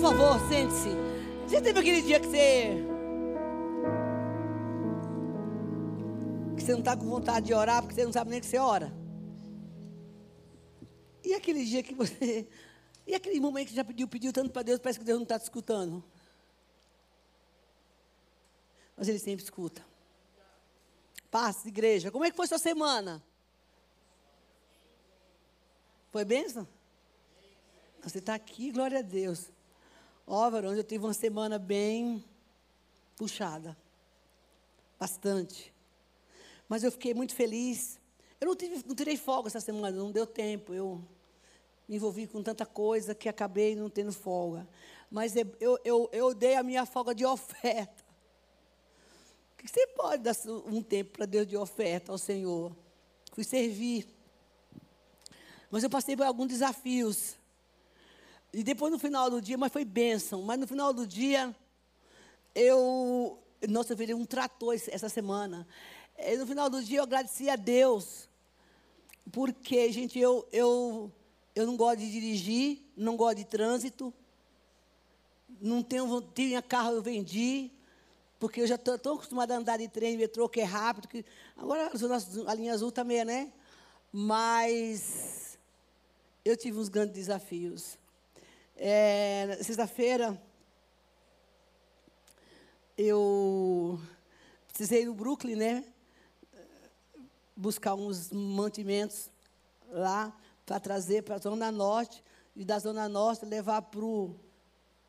favor, sente-se. Você teve aquele dia que você. Que você não está com vontade de orar porque você não sabe nem que você ora? E aquele dia que você. E aquele momento que você já pediu, pediu tanto para Deus, parece que Deus não está te escutando. Mas Ele sempre escuta. Paz, igreja. Como é que foi sua semana? Foi bênção? Você está aqui, glória a Deus. Ó, varões, eu tive uma semana bem puxada. Bastante. Mas eu fiquei muito feliz. Eu não, tive, não tirei folga essa semana, não deu tempo. Eu me envolvi com tanta coisa que acabei não tendo folga. Mas eu, eu, eu dei a minha folga de oferta. Que você pode dar um tempo para Deus de oferta ao Senhor? Fui servir. Mas eu passei por alguns desafios. E depois no final do dia, mas foi bênção. Mas no final do dia, eu. Nossa, eu virei um trator essa semana. E no final do dia, eu agradeci a Deus. Porque, gente, eu, eu, eu não gosto de dirigir, não gosto de trânsito. Não tenho, tinha carro, eu vendi. Porque eu já estou tão acostumada a andar de trem, metrô, que é rápido. Que, agora a linha azul também, tá né? Mas eu tive uns grandes desafios. É, Sexta-feira, eu precisei ir no Brooklyn, né? Buscar uns mantimentos lá para trazer para a Zona Norte e da Zona Norte levar para o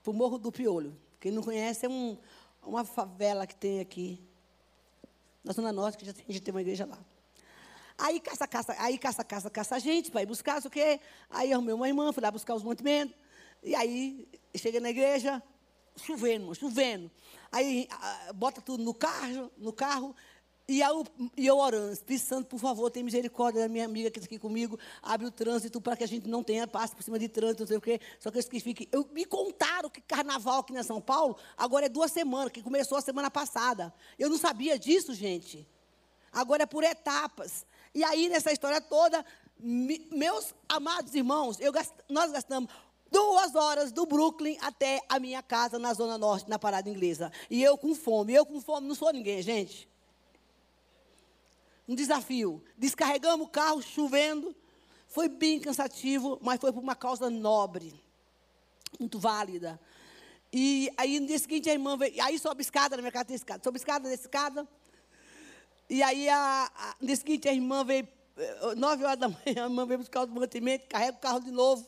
Morro do Piolho. Quem não conhece é um, uma favela que tem aqui na Zona Norte, que já tem, já tem uma igreja lá. Aí caça, caça, aí caça, caça, caça a gente para ir buscar, o quê. Aí arrumei uma irmã, fui lá buscar os mantimentos. E aí, cheguei na igreja, chovendo, chovendo. Aí, bota tudo no carro, no carro, e eu, e eu orando, Espírito Santo, por favor, tem misericórdia da minha amiga que está aqui comigo, abre o trânsito para que a gente não tenha passe por cima de trânsito, não sei o quê. Só que isso que fique. Eu, me contaram que carnaval aqui na São Paulo agora é duas semanas, que começou a semana passada. Eu não sabia disso, gente. Agora é por etapas. E aí, nessa história toda, me, meus amados irmãos, eu, nós gastamos duas horas do Brooklyn até a minha casa na Zona Norte, na Parada Inglesa. E eu com fome. Eu com fome não sou ninguém, gente. Um desafio. Descarregamos o carro chovendo. Foi bem cansativo, mas foi por uma causa nobre. Muito válida. E aí, no dia seguinte, a irmã veio. Aí sobe escada, na minha casa tem escada. Sobe escada, desce escada. E aí, a, a, no dia seguinte, a irmã veio. Eh, nove horas da manhã, a irmã veio buscar o mantimento, carrega o carro de novo.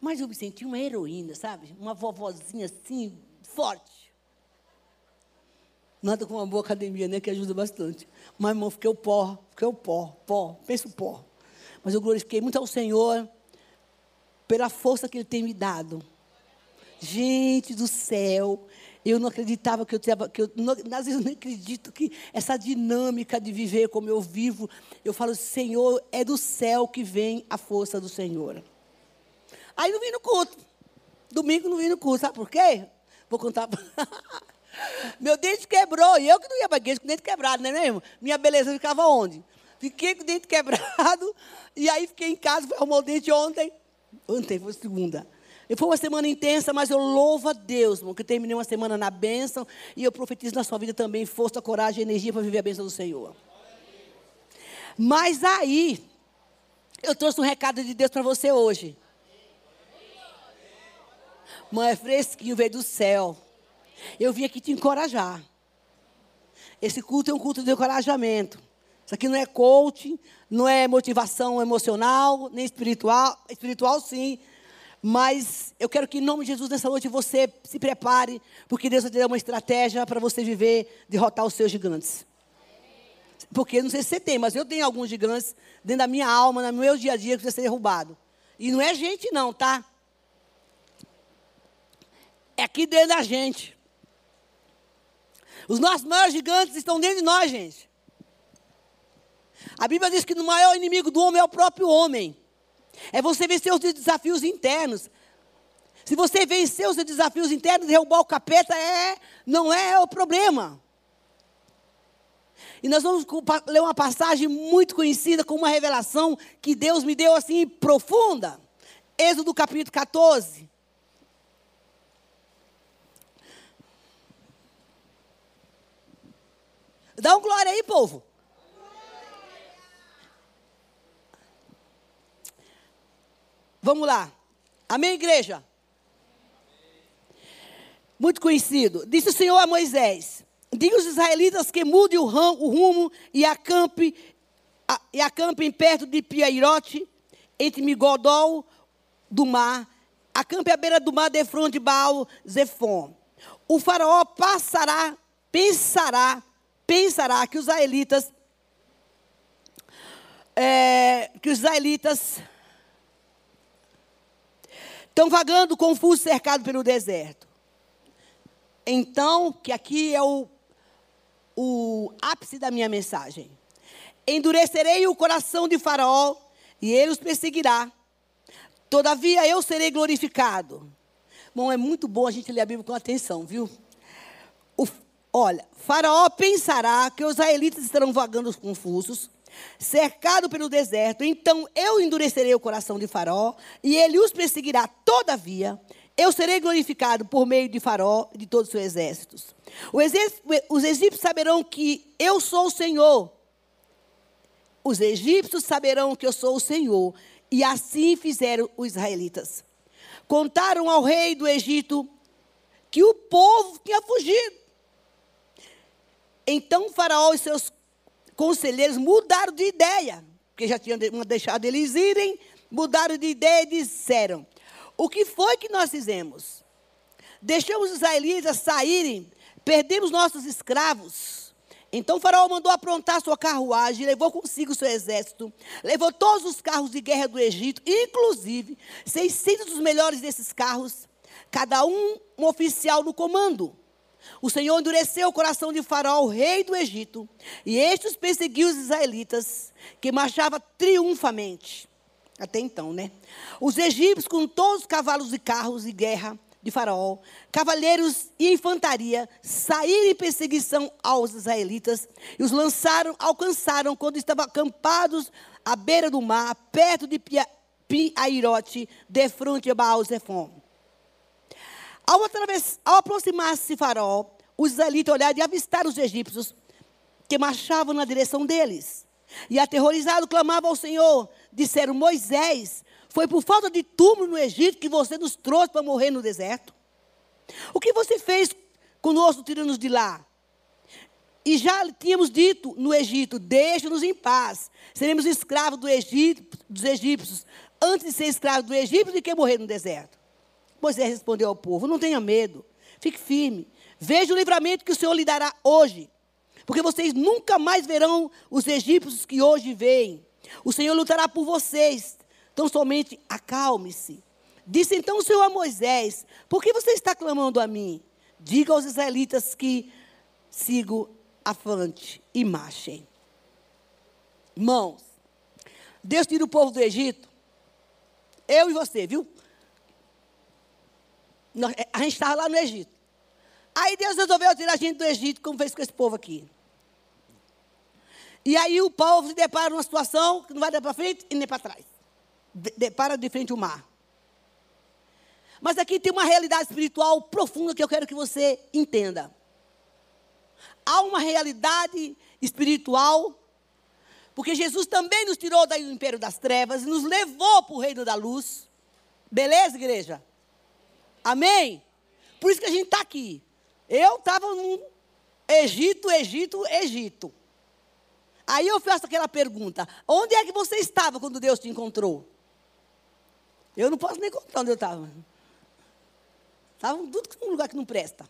Mas eu me senti uma heroína, sabe? Uma vovozinha assim, forte. Nada com uma boa academia, né? Que ajuda bastante. Mas, irmão, fiquei o pó, fiquei o pó, pó, pensa o pó. Mas eu glorifiquei muito ao Senhor pela força que Ele tem me dado. Gente do céu, eu não acreditava que eu tinha. Que eu, não, às vezes eu nem acredito que essa dinâmica de viver como eu vivo. Eu falo, Senhor, é do céu que vem a força do Senhor. Aí não vim no culto. Domingo não vim no culto. Sabe por quê? Vou contar. Meu dente quebrou. E eu que não ia para a igreja com o dente quebrado, não é mesmo? Minha beleza ficava onde? Fiquei com o dente quebrado. E aí fiquei em casa, fui arrumar o dente ontem. Ontem, foi segunda. E foi uma semana intensa, mas eu louvo a Deus, irmão, que terminei uma semana na bênção. E eu profetizo na sua vida também força, coragem e energia para viver a bênção do Senhor. Mas aí, eu trouxe um recado de Deus para você hoje. Mãe, é fresquinho, veio do céu. Eu vim aqui te encorajar. Esse culto é um culto de encorajamento. Isso aqui não é coaching, não é motivação emocional, nem espiritual. Espiritual, sim. Mas eu quero que, em nome de Jesus, nessa noite você se prepare, porque Deus vai te dar uma estratégia para você viver, derrotar os seus gigantes. Porque não sei se você tem, mas eu tenho alguns gigantes dentro da minha alma, no meu dia a dia, que precisa ser derrubado. E não é gente, não, tá? É aqui dentro da gente. Os nossos maiores gigantes estão dentro de nós, gente. A Bíblia diz que o maior inimigo do homem é o próprio homem. É você vencer os desafios internos. Se você vencer os desafios internos, derrubar o capeta é, não é o problema. E nós vamos ler uma passagem muito conhecida com uma revelação que Deus me deu assim profunda. Êxodo capítulo 14. Dá um glória aí, povo. Vamos lá. Amém, igreja? Muito conhecido. Disse o Senhor a Moisés: Diga aos israelitas que mudem o, rumo e acampe, e acampem perto de Piairote, entre Migodol do mar. Acampe à beira do mar, de frente de Baal Zefon. O faraó passará, pensará, pensará que os israelitas, é, que os israelitas estão vagando confusos, cercados pelo deserto. Então, que aqui é o, o ápice da minha mensagem. Endurecerei o coração de Faraó e ele os perseguirá. Todavia eu serei glorificado. Bom, é muito bom a gente ler a Bíblia com atenção, viu? O, olha, Faraó pensará que os israelitas estarão vagando confusos, cercado pelo deserto. Então eu endurecerei o coração de Faraó e ele os perseguirá. Todavia, eu serei glorificado por meio de Faraó e de todos os seus exércitos. Os egípcios saberão que eu sou o Senhor. Os egípcios saberão que eu sou o Senhor. E assim fizeram os israelitas. Contaram ao rei do Egito que o povo tinha fugido. Então Faraó e seus conselheiros mudaram de ideia, porque já tinham deixado eles irem, mudaram de ideia e disseram: O que foi que nós fizemos? Deixamos os israelitas saírem, perdemos nossos escravos. Então Faraó mandou aprontar sua carruagem, levou consigo seu exército, levou todos os carros de guerra do Egito, inclusive 600 dos melhores desses carros, cada um um oficial no comando. O Senhor endureceu o coração de Faraó, rei do Egito, e estes perseguiu os israelitas, que marchavam triunfamente. Até então, né? Os egípcios, com todos os cavalos e carros de guerra de Faraó, cavaleiros e infantaria, saíram em perseguição aos israelitas e os lançaram, alcançaram quando estavam acampados à beira do mar, perto de Piairote, de frente a Baal Zephon. Ao, ao aproximar-se Faraó, os israelitas olharam e avistaram os egípcios que marchavam na direção deles. E aterrorizado clamavam ao Senhor. Disseram: Moisés, foi por falta de túmulo no Egito que você nos trouxe para morrer no deserto? O que você fez conosco, tirando-nos de lá? E já tínhamos dito no Egito: deixa-nos em paz. Seremos escravos do Egito, dos egípcios, antes de ser escravos do Egito do que morrer no deserto. Moisés respondeu ao povo: Não tenha medo, fique firme. Veja o livramento que o Senhor lhe dará hoje. Porque vocês nunca mais verão os egípcios que hoje veem. O Senhor lutará por vocês. Então somente acalme-se. Disse então o Senhor a Moisés: Por que você está clamando a mim? Diga aos israelitas que sigo afante e marchem. Irmãos, Deus tira o povo do Egito. Eu e você, viu? É, a gente estava lá no Egito. Aí Deus resolveu tirar a gente do Egito, como fez com esse povo aqui. E aí o povo se depara numa situação que não vai dar para frente e nem para trás. Depara de frente o mar. Mas aqui tem uma realidade espiritual profunda que eu quero que você entenda. Há uma realidade espiritual, porque Jesus também nos tirou do império das trevas e nos levou para o reino da luz. Beleza, igreja? Amém? Por isso que a gente está aqui. Eu estava no Egito, Egito, Egito. Aí eu faço aquela pergunta: onde é que você estava quando Deus te encontrou? Eu não posso nem contar onde eu estava. Estava tudo num lugar que não presta.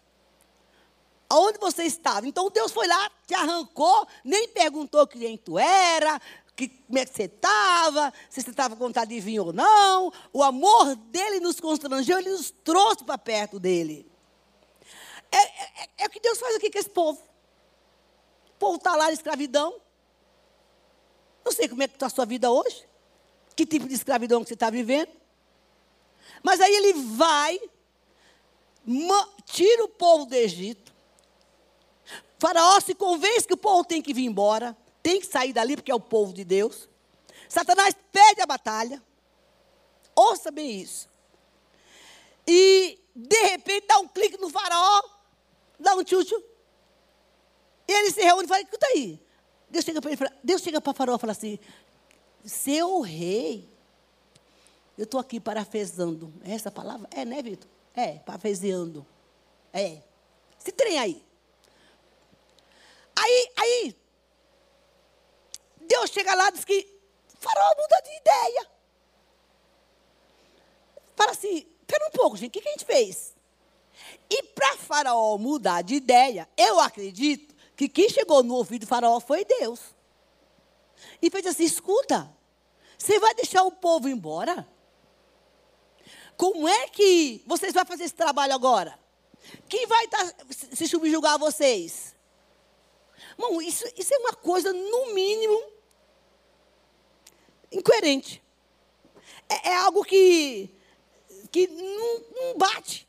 Aonde você estava? Então Deus foi lá, te arrancou, nem perguntou quem tu era, que, como é que você estava, se você estava com vontade de vir ou não. O amor dele nos constrangeu, ele nos trouxe para perto dele. É, é, é, o que Deus faz aqui com esse povo. O povo está lá na escravidão. Não sei como é que está a sua vida hoje. Que tipo de escravidão que você está vivendo. Mas aí ele vai, tira o povo do Egito. Faraó se convence que o povo tem que vir embora tem que sair dali porque é o povo de Deus. Satanás perde a batalha. Ouça bem isso. E, de repente, dá um clique no faraó, dá um tchutchu. E ele se reúne e fala, escuta aí. Deus chega para ele, Deus chega para Faraó e fala assim, seu rei, eu estou aqui parafesando. Essa palavra? É, né, Vitor? É, parafeseando. É. Se trem aí. Aí, aí, Deus chega lá e diz que Faraó muda de ideia. Fala assim, espera um pouco, gente, o que, que a gente fez? E para Faraó mudar de ideia, eu acredito que quem chegou no ouvido do Faraó foi Deus. E fez assim: escuta, você vai deixar o povo embora? Como é que vocês vão fazer esse trabalho agora? Quem vai tá, se subjugar a vocês? Bom, isso, isso é uma coisa, no mínimo, incoerente. É, é algo que, que não, não bate.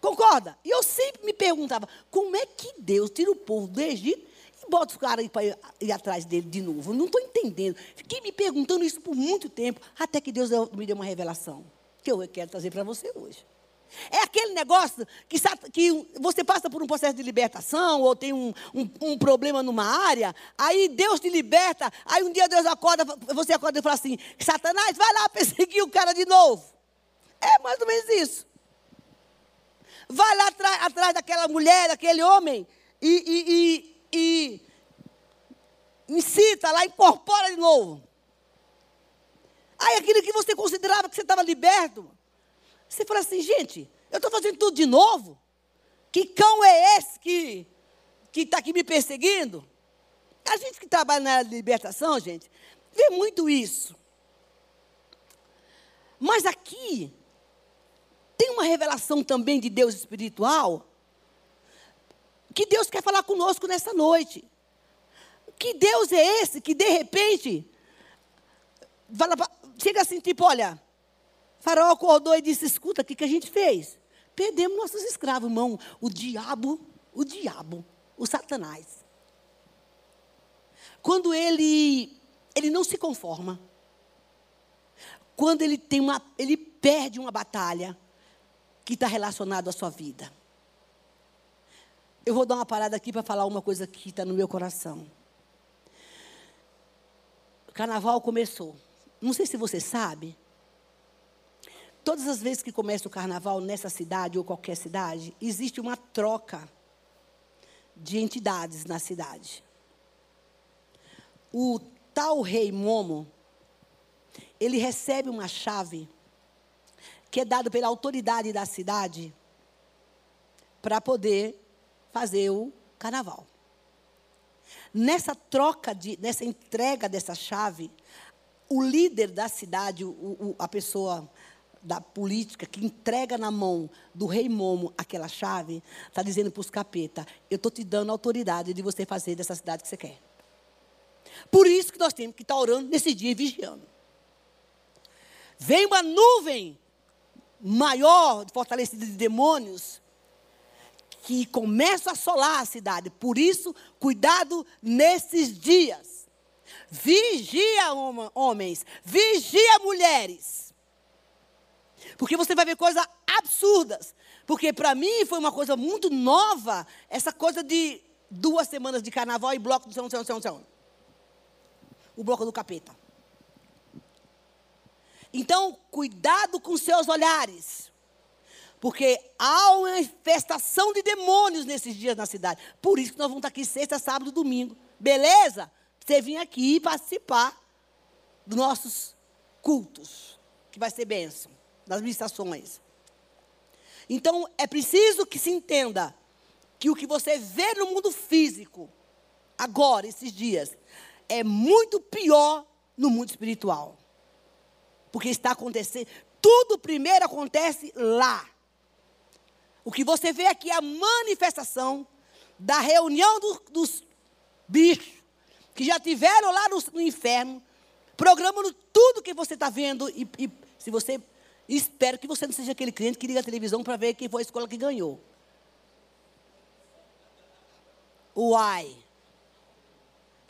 Concorda? E eu sempre me perguntava, como é que Deus tira o povo do Egito e bota os caras para ir, ir, atrás dele de novo? Eu não estou entendendo. Fiquei me perguntando isso por muito tempo, até que Deus me deu uma revelação, que eu quero trazer para você hoje. É aquele negócio que, que, você passa por um processo de libertação, ou tem um, um, um, problema numa área, aí Deus te liberta, aí um dia Deus acorda, você acorda e fala assim, Satanás, vai lá perseguir o cara de novo. É mais ou menos isso. Vai lá atrás, daquela mulher, daquele homem, e, e, e, e incita lá, incorpora de novo. Aí aquilo que você considerava que você estava liberto, você fala assim, gente, eu estou fazendo tudo de novo? Que cão é esse que está aqui me perseguindo? A gente que trabalha na libertação, gente, vê muito isso. Mas aqui, tem uma revelação também de Deus espiritual, que Deus quer falar conosco nessa noite. Que Deus é esse que, de repente, fala, chega assim, tipo, olha, Faraó acordou e disse: Escuta, o que, que a gente fez? Perdemos nossos escravos, irmão. O diabo, o diabo, o Satanás. Quando ele, ele não se conforma, quando ele tem uma, ele perde uma batalha que está relacionada à sua vida. Eu vou dar uma parada aqui para falar uma coisa que está no meu coração. O carnaval começou. Não sei se você sabe, Todas as vezes que começa o carnaval nessa cidade ou qualquer cidade, existe uma troca de entidades na cidade. O tal rei Momo, ele recebe uma chave que é dada pela autoridade da cidade para poder fazer o carnaval. Nessa troca, de, nessa entrega dessa chave, o líder da cidade, o, o, a pessoa da política que entrega na mão do rei Momo aquela chave, está dizendo para os capeta: eu estou te dando a autoridade de você fazer dessa cidade que você quer. Por isso que nós temos que estar tá orando nesse dia e vigiando. Vem uma nuvem maior, fortalecida de demônios, que começa a assolar a cidade. Por isso, cuidado nesses dias. Vigia, homens, vigia, mulheres. Porque você vai ver coisas absurdas. Porque para mim foi uma coisa muito nova, essa coisa de duas semanas de carnaval e bloco do São, São, São, São. O bloco do capeta. Então, cuidado com seus olhares. Porque há uma infestação de demônios nesses dias na cidade. Por isso que nós vamos estar aqui sexta, sábado, domingo. Beleza? Você vir aqui participar dos nossos cultos, que vai ser bênção das ministrações. Então, é preciso que se entenda que o que você vê no mundo físico, agora, esses dias, é muito pior no mundo espiritual. Porque está acontecendo, tudo primeiro acontece lá. O que você vê aqui é a manifestação da reunião do, dos bichos que já tiveram lá no, no inferno, programando tudo que você está vendo. E, e se você espero que você não seja aquele cliente que liga a televisão para ver quem foi a escola que ganhou. Uai.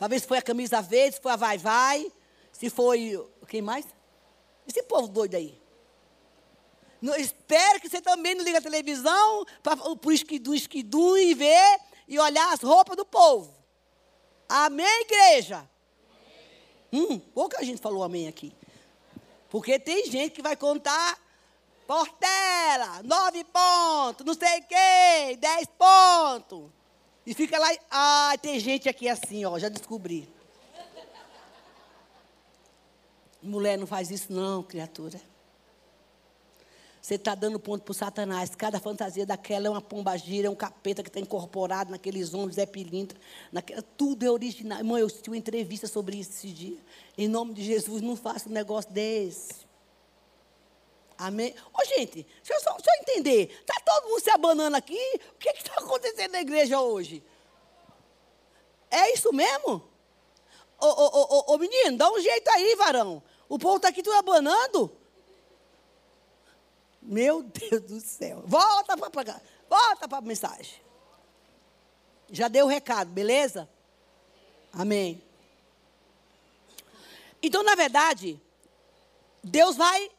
Ver se foi a camisa verde, se foi a vai-vai, se foi. Quem mais? Esse povo doido aí. Não, espero que você também não liga a televisão para o esquidu, esquidu e ver e olhar as roupas do povo. Amém, igreja? Hum, pouca gente falou amém aqui. Porque tem gente que vai contar Portela, nove pontos, não sei quê, dez pontos. E fica lá, ah, tem gente aqui assim, ó, já descobri. Mulher não faz isso não, criatura. Você está dando ponto para o Satanás. Cada fantasia daquela é uma pombagira, é um capeta que está incorporado naqueles ombros, é pilintra. Naquela, tudo é original. Irmão, eu assisti uma entrevista sobre isso esse dia. Em nome de Jesus, não faça um negócio desse. Amém? Ô, gente, deixa eu, só, deixa eu entender. Está todo mundo se abanando aqui? O que está acontecendo na igreja hoje? É isso mesmo? Ô, ô, ô, ô, menino, dá um jeito aí, varão. O povo está aqui tudo abanando. Meu Deus do céu. Volta para cá. Volta para a mensagem. Já deu o recado, beleza? Amém. Então, na verdade, Deus vai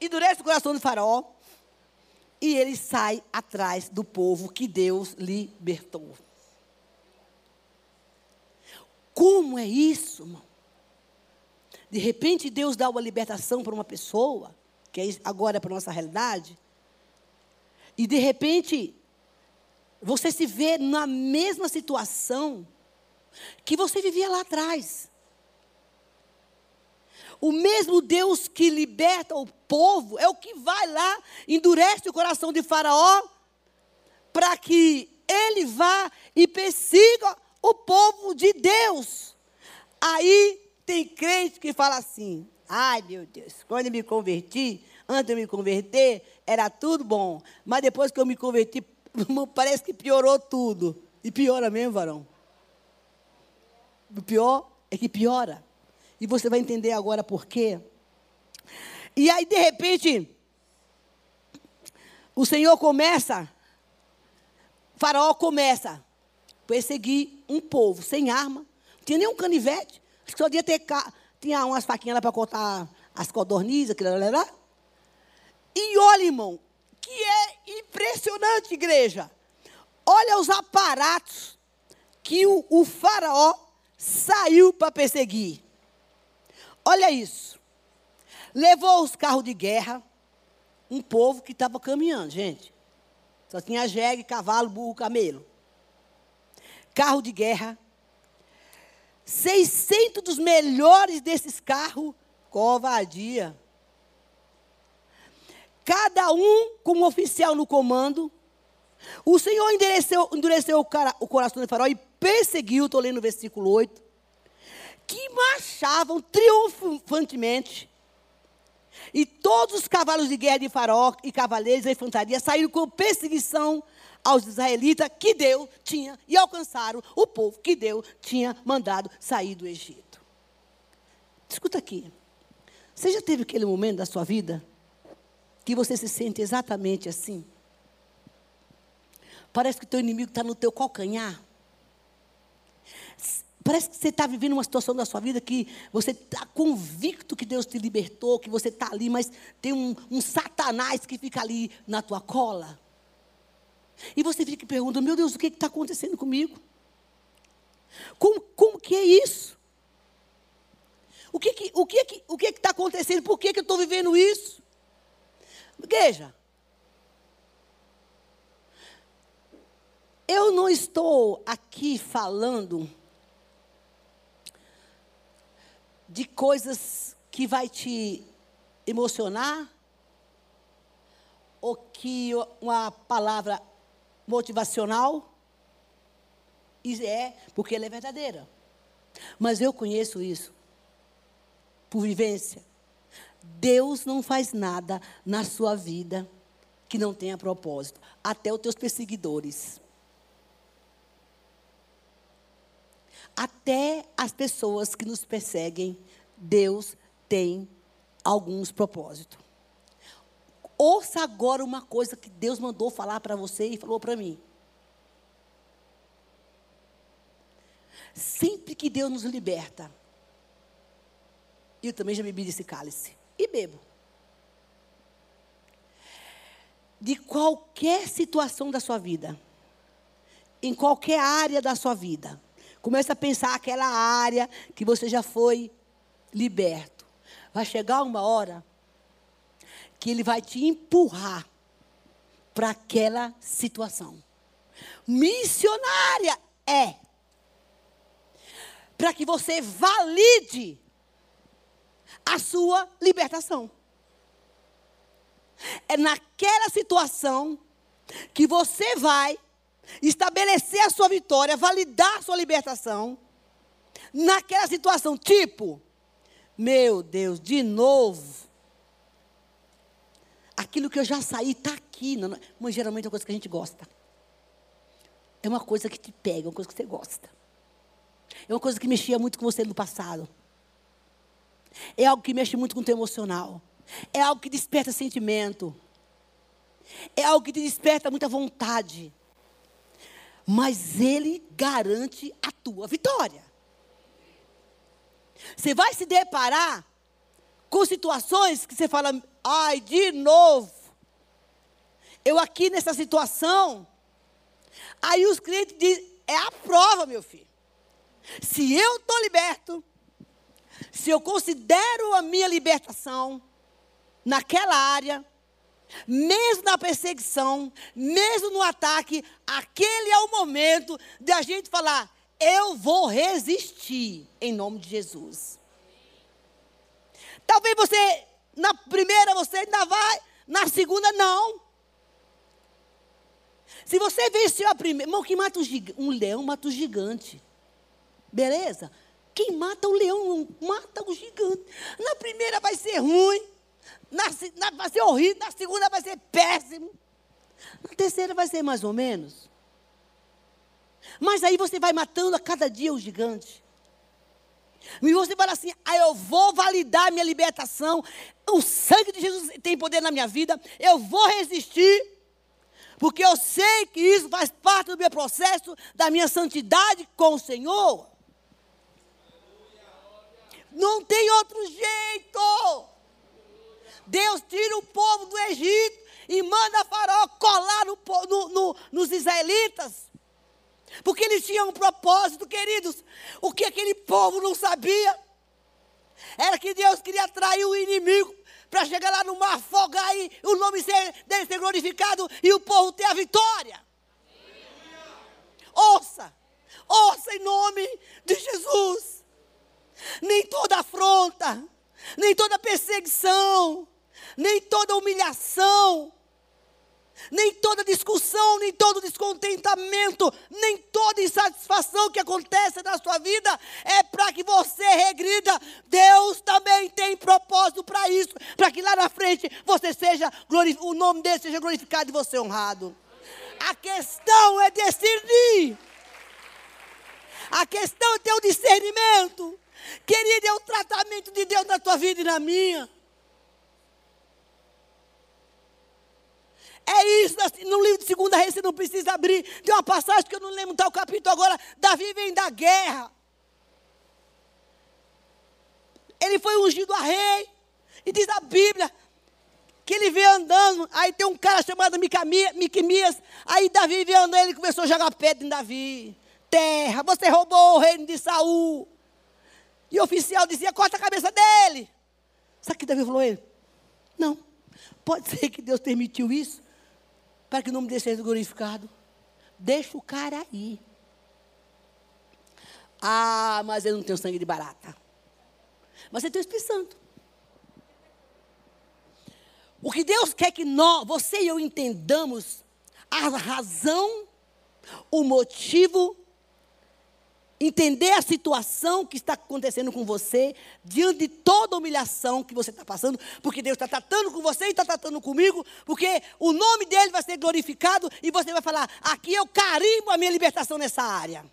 endurece o coração do faraó e ele sai atrás do povo que Deus libertou. Como é isso, irmão? De repente Deus dá uma libertação para uma pessoa que é agora para a nossa realidade, e de repente você se vê na mesma situação que você vivia lá atrás. O mesmo Deus que liberta o povo é o que vai lá, endurece o coração de Faraó, para que ele vá e persiga o povo de Deus. Aí tem crente que fala assim: Ai, meu Deus, quando eu me converti, antes de eu me converter, era tudo bom. Mas depois que eu me converti, parece que piorou tudo. E piora mesmo, varão. O pior é que piora. E você vai entender agora por quê. E aí, de repente, o Senhor começa, faraó começa a perseguir um povo sem arma, não tinha nem um canivete, só podia ter tinha umas faquinhas lá para cortar as codornizes, lá. E olha, irmão, que é impressionante, igreja. Olha os aparatos que o, o faraó saiu para perseguir. Olha isso. Levou os carros de guerra, um povo que estava caminhando, gente. Só tinha jegue, cavalo, burro, camelo. Carro de guerra, 600 dos melhores desses carros, covardia. Cada um com um oficial no comando. O Senhor endureceu, endureceu o, cara, o coração de Faraó e perseguiu, estou lendo o versículo 8, que marchavam triunfantemente. E todos os cavalos de guerra de Faraó e cavaleiros da infantaria saíram com perseguição aos israelitas que Deus tinha e alcançaram o povo que Deus tinha mandado sair do Egito. Escuta aqui. Você já teve aquele momento da sua vida que você se sente exatamente assim? Parece que o teu inimigo está no teu calcanhar. Parece que você está vivendo uma situação da sua vida que você está convicto que Deus te libertou, que você está ali, mas tem um, um satanás que fica ali na tua cola. E você fica perguntando, meu Deus, o que está acontecendo comigo? Como, como que é isso? O que que o que que o que está acontecendo? Por que, que eu estou vivendo isso? Igreja, eu não estou aqui falando de coisas que vai te emocionar ou que uma palavra motivacional? E é, porque ela é verdadeira. Mas eu conheço isso por vivência. Deus não faz nada na sua vida que não tenha propósito, até os teus perseguidores. Até as pessoas que nos perseguem, Deus tem alguns propósitos. Ouça agora uma coisa que Deus mandou falar para você e falou para mim. Sempre que Deus nos liberta, eu também já bebi desse cálice e bebo. De qualquer situação da sua vida em qualquer área da sua vida. Comece a pensar aquela área que você já foi liberto. Vai chegar uma hora que ele vai te empurrar para aquela situação. Missionária é para que você valide a sua libertação. É naquela situação que você vai estabelecer a sua vitória, validar a sua libertação. Naquela situação, tipo, meu Deus, de novo. Aquilo que eu já saí está aqui. Mas geralmente é uma coisa que a gente gosta. É uma coisa que te pega, é uma coisa que você gosta. É uma coisa que mexia muito com você no passado. É algo que mexe muito com o teu emocional. É algo que desperta sentimento. É algo que te desperta muita vontade. Mas ele garante a tua vitória. Você vai se deparar com situações que você fala, ai, de novo. Eu aqui nessa situação. Aí os clientes dizem, é a prova, meu filho. Se eu estou liberto, se eu considero a minha libertação naquela área, mesmo na perseguição, mesmo no ataque, aquele é o momento de a gente falar: eu vou resistir em nome de Jesus. Talvez você, na primeira você ainda vai, na segunda não. Se você venceu a primeira, irmão, que mata um, um leão mata um gigante. Beleza? Quem mata o leão mata o gigante. Na primeira vai ser ruim, na, na, vai ser horrível, na segunda vai ser péssimo. Na terceira vai ser mais ou menos. Mas aí você vai matando a cada dia o gigante. E você fala assim: ah, eu vou validar minha libertação. O sangue de Jesus tem poder na minha vida. Eu vou resistir. Porque eu sei que isso faz parte do meu processo, da minha santidade com o Senhor. Não tem outro jeito. Deus tira o povo do Egito e manda Faraó colar no, no, no, nos israelitas. Porque eles tinham um propósito, queridos. O que aquele povo não sabia era que Deus queria atrair o inimigo para chegar lá no mar, afogar e o nome dele ser glorificado e o povo ter a vitória. Ouça, ouça em nome de Jesus nem toda afronta, nem toda perseguição, nem toda humilhação, nem toda discussão, nem todo descontentamento, nem toda insatisfação que acontece na sua vida é para que você regrida. Deus também tem propósito para isso, para que lá na frente você seja o nome dele seja glorificado e você honrado. A questão é discernir. A questão é ter o discernimento. Querida, é o tratamento de Deus na tua vida e na minha. É isso, no livro de 2 Reis você não precisa abrir. Tem uma passagem que eu não lembro tal capítulo agora. Davi vem da guerra. Ele foi ungido a rei. E diz a Bíblia que ele veio andando. Aí tem um cara chamado Miquimias. Aí Davi veio andando, ele começou a jogar pedra em Davi. Terra, você roubou o reino de Saul. E o oficial dizia: corta a cabeça dele. Sabe o que Davi falou a ele? Não. Pode ser que Deus permitiu isso para que o nome dele seja glorificado. Deixa o cara aí. Ah, mas ele não tem o sangue de barata. Mas ele tem o Espírito Santo. O que Deus quer que nós, você e eu entendamos a razão, o motivo entender a situação que está acontecendo com você, diante de toda humilhação que você está passando, porque Deus está tratando com você e está tratando comigo, porque o nome dele vai ser glorificado e você vai falar: aqui eu carimbo a minha libertação nessa área.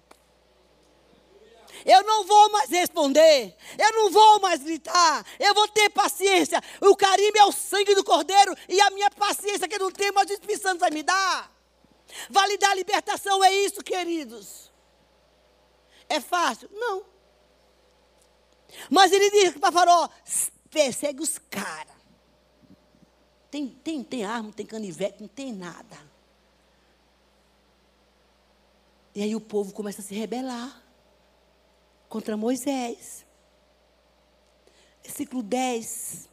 Eu não vou mais responder, eu não vou mais gritar, eu vou ter paciência. O carimbo é o sangue do cordeiro e a minha paciência que eu não tenho, mas o Espírito Santo vai me dar. Validar a libertação é isso, queridos. É fácil? Não. Mas ele diz para Farol: persegue os caras. Tem, tem, tem arma, tem canivete, não tem nada. E aí o povo começa a se rebelar contra Moisés. Versículo 10.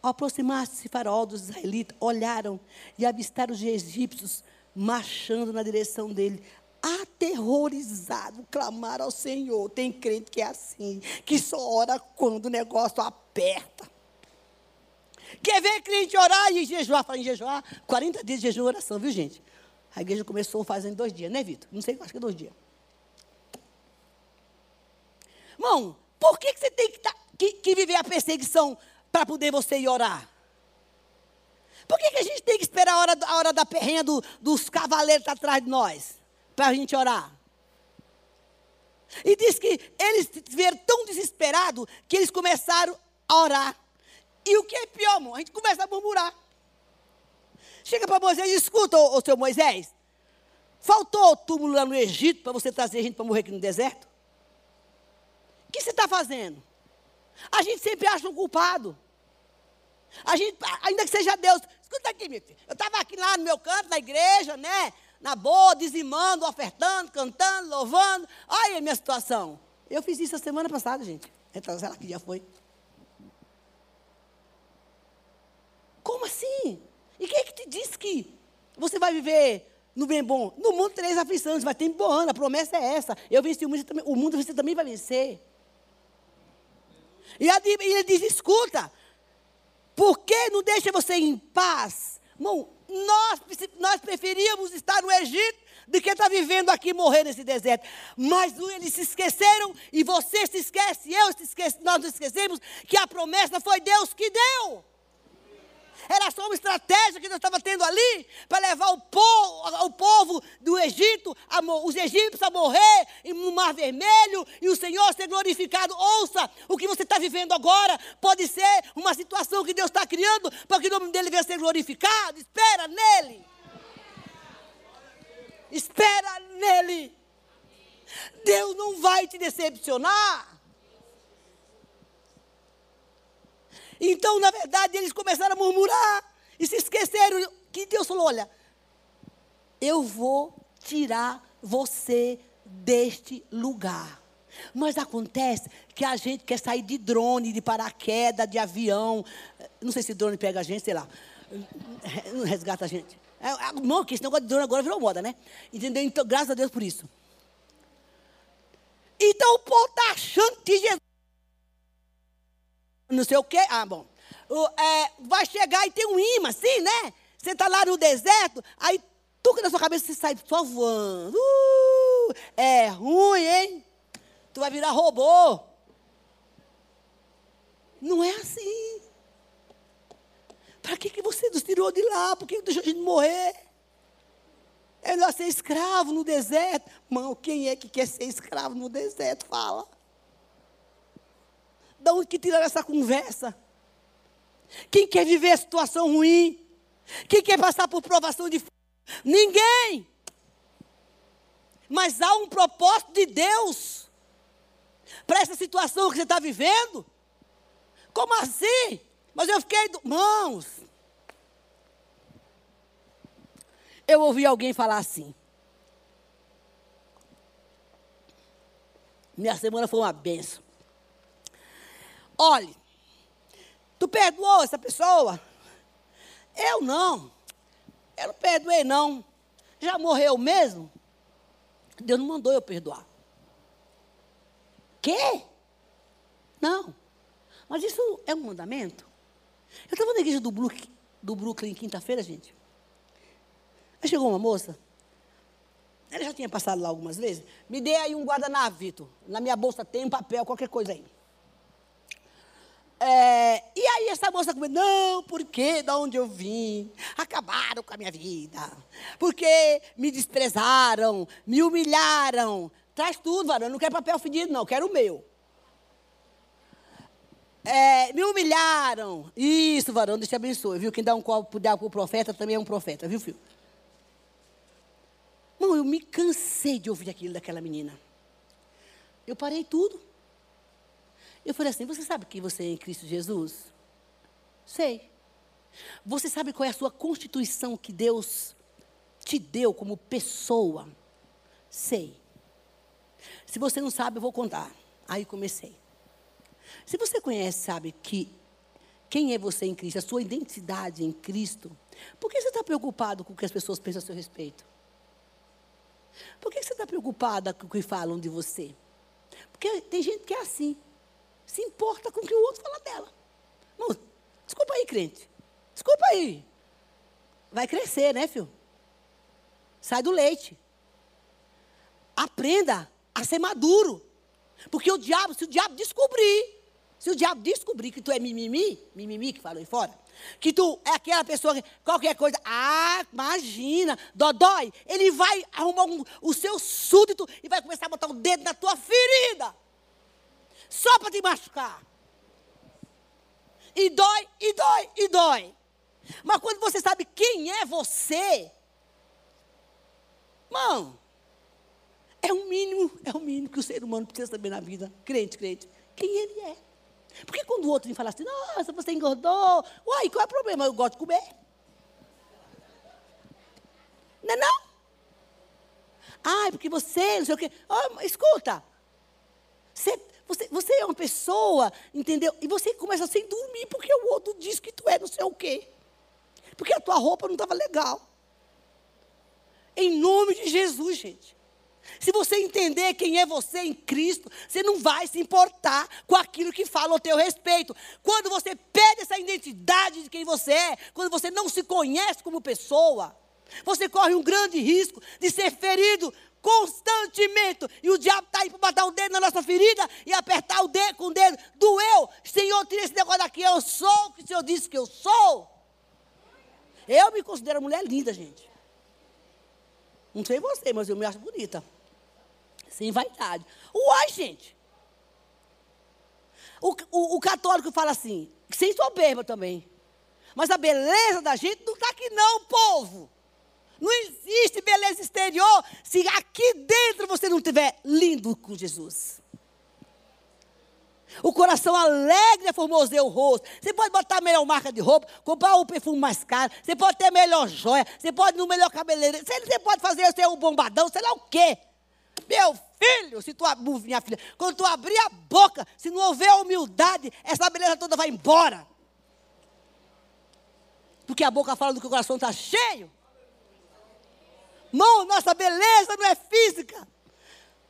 Ao aproximar-se Faraó dos israelitas, olharam e avistaram os egípcios marchando na direção dele. Aterrorizado, clamaram ao Senhor. Tem crente que é assim, que só ora quando o negócio aperta. Quer ver crente orar e jejuar? Fala em jejuar, 40 dias de jejum e oração, viu gente? A igreja começou fazendo dois dias, né, Vitor? Não sei, acho que é dois dias. Irmão, por que, que você tem que, tá, que, que viver a perseguição para poder você ir orar? Por que, que a gente tem que esperar a hora, a hora da perrenha do, dos cavaleiros atrás de nós? Para a gente orar? E diz que eles viram tão desesperados que eles começaram a orar. E o que é pior, irmão? A gente começa a murmurar. Chega para Moisés e escuta, ô seu Moisés. Faltou o túmulo lá no Egito para você trazer gente para morrer aqui no deserto? O que você está fazendo? A gente sempre acha um culpado. A gente, ainda que seja Deus. Escuta aqui, meu filho. Eu estava aqui lá no meu canto, na igreja, né? Na boa, dizimando, ofertando, cantando, louvando. Olha a minha situação. Eu fiz isso a semana passada, gente. Então, sei lá que dia foi. Como assim? E quem é que te disse que você vai viver no bem bom? No mundo três aflições, vai ter bom ano, a promessa é essa. Eu venci o mundo, o mundo você também vai vencer. E ele diz: escuta, por que não deixa você em paz? Irmão, nós, nós preferíamos estar no Egito do que estar vivendo aqui morrer nesse deserto. Mas eles se esqueceram e você se esquece, eu se nós nos esquecemos que a promessa foi Deus que deu. Era só uma estratégia que Deus estava tendo ali para levar o povo, o povo do Egito, a, os egípcios a morrer no Mar Vermelho e o Senhor ser glorificado. Ouça, o que você está vivendo agora pode ser uma situação que Deus está criando para que o nome dele venha ser glorificado. Espera nele. Espera nele. Deus não vai te decepcionar. Então, na verdade, eles começaram a murmurar e se esqueceram que Deus falou: Olha, eu vou tirar você deste lugar. Mas acontece que a gente quer sair de drone, de paraquedas, de avião. Não sei se drone pega a gente, sei lá. Não resgata a gente. É, não, que esse negócio de drone agora virou moda, né? Entendeu? Então, graças a Deus por isso. Então o povo está achando que Jesus não sei o quê. Ah, bom. O, é, vai chegar e tem um imã, assim, né? Você está lá no deserto, aí tudo na sua cabeça você sai só voando. Uh, é ruim, hein? Tu vai virar robô. Não é assim. Para que, que você nos tirou de lá? Por que deixou a gente morrer? É melhor ser escravo no deserto. Mão, quem é que quer ser escravo no deserto? Fala. Da onde que tiraram essa conversa? Quem quer viver a situação ruim? Quem quer passar por provação de Ninguém. Mas há um propósito de Deus para essa situação que você está vivendo. Como assim? Mas eu fiquei. Do... Mãos. Eu ouvi alguém falar assim. Minha semana foi uma benção. Olhe, tu perdoou essa pessoa? Eu não. Eu não perdoei, não. Já morreu mesmo? Deus não mandou eu perdoar. Quê? Não. Mas isso é um mandamento? Eu estava na igreja do Brooklyn, do Brooklyn quinta-feira, gente. Aí chegou uma moça. Ela já tinha passado lá algumas vezes. Me dê aí um guardanapo, Vitor. Na minha bolsa tem um papel, qualquer coisa aí. É, e aí essa moça comigo, não, porque da onde eu vim? Acabaram com a minha vida. Porque me desprezaram, me humilharam. Traz tudo, varão. Eu não quero papel fedido, não, quero o meu. É, me humilharam. Isso, varão, Deus te abençoe, viu? Quem dá um copo para o profeta também é um profeta, viu, filho? Não, eu me cansei de ouvir aquilo daquela menina. Eu parei tudo. Eu falei assim: Você sabe que você é em Cristo Jesus? Sei. Você sabe qual é a sua constituição que Deus te deu como pessoa? Sei. Se você não sabe, eu vou contar. Aí comecei. Se você conhece, sabe que quem é você em Cristo, a sua identidade em Cristo, por que você está preocupado com o que as pessoas pensam a seu respeito? Por que você está preocupada com o que falam de você? Porque tem gente que é assim. Se importa com o que o outro fala dela. Não, desculpa aí, crente. Desculpa aí. Vai crescer, né, filho? Sai do leite. Aprenda a ser maduro. Porque o diabo, se o diabo descobrir, se o diabo descobrir que tu é mimimi, mimimi que falou aí fora, que tu é aquela pessoa que qualquer coisa, ah, imagina, dodói, ele vai arrumar um, o seu súdito e vai começar a botar o dedo na tua ferida. Só para te machucar. E dói, e dói, e dói. Mas quando você sabe quem é você, irmão, é o mínimo, é o mínimo que o ser humano precisa saber na vida. Crente, crente. Quem ele é. Porque quando o outro me fala assim, nossa, você engordou. Uai, qual é o problema? Eu gosto de comer. Não é não? É porque você, não sei o quê. Oh, escuta. Você, você, você é uma pessoa, entendeu? E você começa sem dormir porque o outro diz que tu é não sei o quê. Porque a tua roupa não estava legal. Em nome de Jesus, gente. Se você entender quem é você em Cristo, você não vai se importar com aquilo que fala ao teu respeito. Quando você perde essa identidade de quem você é, quando você não se conhece como pessoa, você corre um grande risco de ser ferido constantemente. E o diabo está aí para botar o dedo na nossa ferida e apertar o dedo com o dedo. Doeu. Senhor, tira esse negócio daqui. Eu sou o que o Senhor disse que eu sou. Eu me considero mulher linda, gente. Não sei você, mas eu me acho bonita. Sem vaidade. Uai, gente. O, o, o católico fala assim, sem soberba também. Mas a beleza da gente não está aqui não, povo. Não existe beleza exterior se aqui dentro você não estiver lindo com Jesus. O coração alegre formoseia o rosto. Você pode botar a melhor marca de roupa, comprar o um perfume mais caro, você pode ter a melhor joia, você pode ir no melhor cabeleireiro, você pode fazer o seu bombadão, sei lá o quê. Meu filho, se tu, minha filha, quando tu abrir a boca, se não houver humildade, essa beleza toda vai embora. Porque a boca fala do que o coração está cheio. Mão, nossa beleza não é física.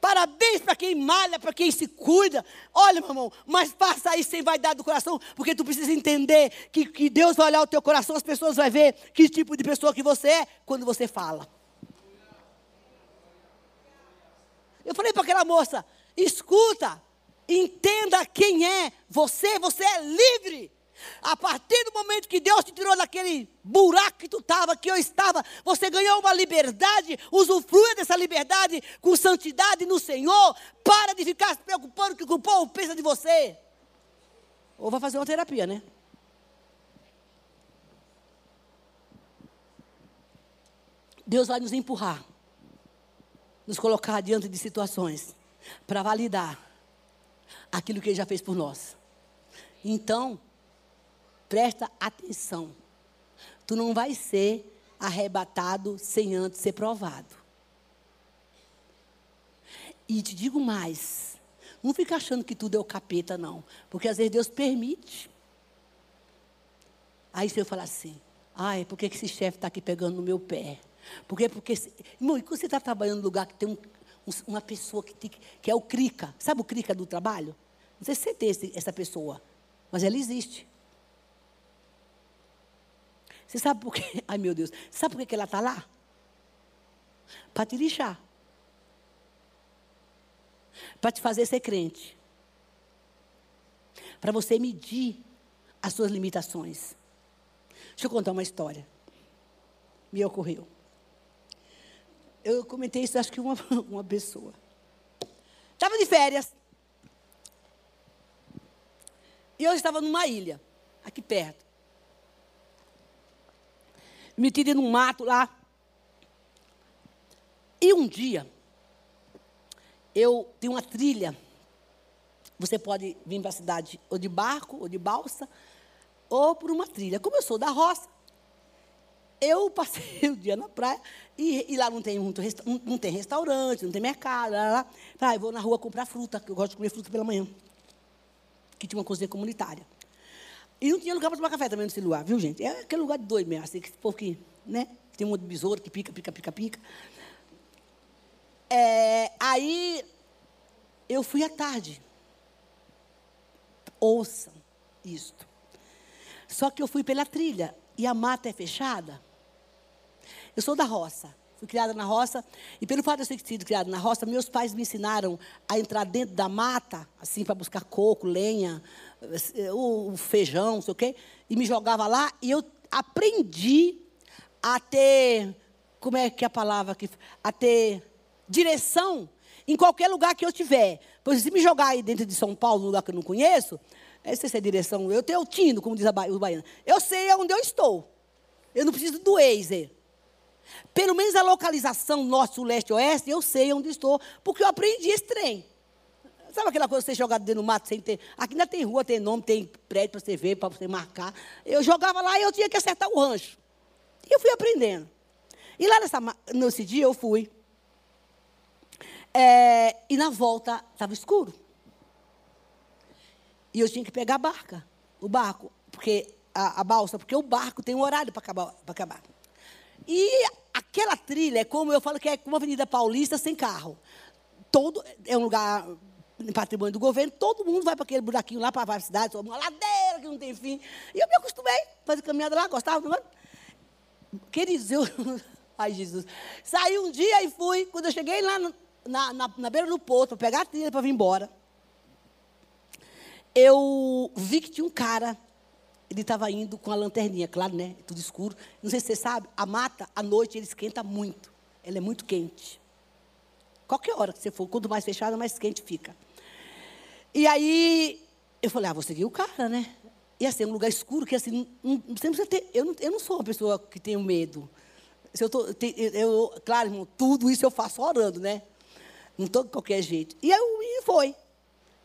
Parabéns para quem malha, para quem se cuida. Olha, meu irmão, mas faça isso sem vaidade do coração, porque tu precisa entender que, que Deus vai olhar o teu coração, as pessoas vão ver que tipo de pessoa que você é quando você fala. Eu falei para aquela moça: escuta, entenda quem é você, você é livre. A partir do momento que Deus te tirou daquele buraco que tu estava, que eu estava, você ganhou uma liberdade, usufrua dessa liberdade com santidade no Senhor. Para de ficar se preocupando que o povo pensa de você. Ou vai fazer uma terapia, né? Deus vai nos empurrar, nos colocar diante de situações para validar aquilo que Ele já fez por nós. Então, Presta atenção. Tu não vai ser arrebatado sem antes ser provado. E te digo mais. Não fica achando que tudo é o capeta, não. Porque às vezes Deus permite. Aí você fala assim, ai, por que esse chefe está aqui pegando no meu pé? Por quê? Porque, irmão, e quando você está trabalhando num lugar que tem um, uma pessoa que, tem, que é o crica, sabe o crica do trabalho? Não sei se você tem esse, essa pessoa, mas ela existe. Você sabe por quê? Ai, meu Deus. Sabe por que ela está lá? Para te lixar. Para te fazer ser crente. Para você medir as suas limitações. Deixa eu contar uma história. Me ocorreu. Eu comentei isso, acho que uma, uma pessoa. Estava de férias. E eu estava numa ilha, aqui perto metida num mato lá. E um dia, eu tenho uma trilha. Você pode vir para a cidade ou de barco, ou de balsa, ou por uma trilha. Como eu sou da roça, eu passei o dia na praia e, e lá não tem, muito, não, tem restaurante, não tem mercado. Lá, lá. Ah, eu vou na rua comprar fruta, que eu gosto de comer fruta pela manhã. Que tinha uma cozinha comunitária. E não tinha lugar para tomar café também nesse lugar, viu, gente? É aquele lugar de doido mesmo, assim, que povo que, né? Tem um monte de besouro que pica, pica, pica, pica. É, aí, eu fui à tarde. Ouçam isto. Só que eu fui pela trilha e a mata é fechada. Eu sou da roça. Fui criada na roça. E pelo fato de eu ter sido criada na roça, meus pais me ensinaram a entrar dentro da mata, assim, para buscar coco, lenha, o feijão, não sei o quê. E me jogava lá. E eu aprendi a ter. Como é que é a palavra aqui? A ter direção em qualquer lugar que eu estiver. Pois se me jogar aí dentro de São Paulo, num lugar que eu não conheço, não sei se é direção, eu tenho o tino, como diz a ba os baianos. Eu sei onde eu estou. Eu não preciso do Waze. Pelo menos a localização norte, sul, leste, oeste, eu sei onde estou, porque eu aprendi esse trem. Sabe aquela coisa de você jogar dentro do mato sem ter. Aqui ainda tem rua, tem nome, tem prédio para você ver, para você marcar. Eu jogava lá e eu tinha que acertar o rancho. E eu fui aprendendo. E lá nessa, nesse dia eu fui. É, e na volta estava escuro. E eu tinha que pegar a barca, o barco, porque a, a balsa, porque o barco tem um horário para acabar, acabar. E aquela trilha é como eu falo que é como a Avenida Paulista sem carro. Todo é um lugar patrimônio do governo, todo mundo vai para aquele buraquinho lá para várias cidades, uma ladeira que não tem fim. E eu me acostumei a fazer caminhada lá, gostava. Não? Queridos, eu. Ai, Jesus. Saí um dia e fui. Quando eu cheguei lá na, na, na beira do porto, para pegar a trilha para vir embora, eu vi que tinha um cara ele estava indo com a lanterninha, claro, né? Tudo escuro. Não sei se você sabe, a mata, à noite, ele esquenta muito. Ela é muito quente. Qualquer hora que você for, quanto mais fechada, mais quente fica. E aí, eu falei, ah, vou seguir o cara, né? E assim, é um lugar escuro que assim, não, não precisa ter. Eu não, eu não sou uma pessoa que tenho medo. Se eu, tô, eu, claro, irmão, tudo isso eu faço orando, né? Não estou de qualquer jeito. E aí foi.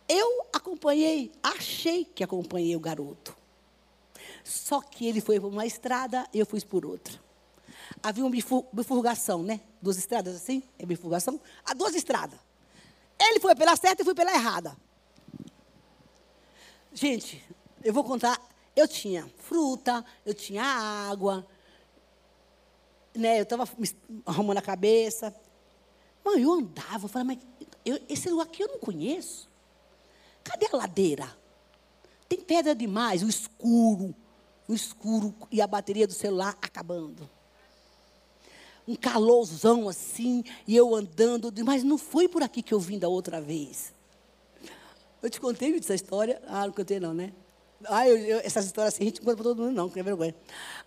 Eu acompanhei, achei que acompanhei o garoto. Só que ele foi por uma estrada e eu fui por outra. Havia uma bifurcação, né? Duas estradas assim, é bifurcação. Há duas estradas. Ele foi pela certa e fui pela errada. Gente, eu vou contar. Eu tinha fruta, eu tinha água, né? Eu estava arrumando a cabeça. Mãe, eu andava, eu falava, mas eu, esse lugar aqui eu não conheço. Cadê a ladeira? Tem pedra demais, o escuro no escuro e a bateria do celular acabando. Um calorzão assim, e eu andando, mas não foi por aqui que eu vim da outra vez. Eu te contei essa história? Ah, não contei não, né? Ah, eu, eu, essas histórias assim, a gente conta para todo mundo não, que é vergonha.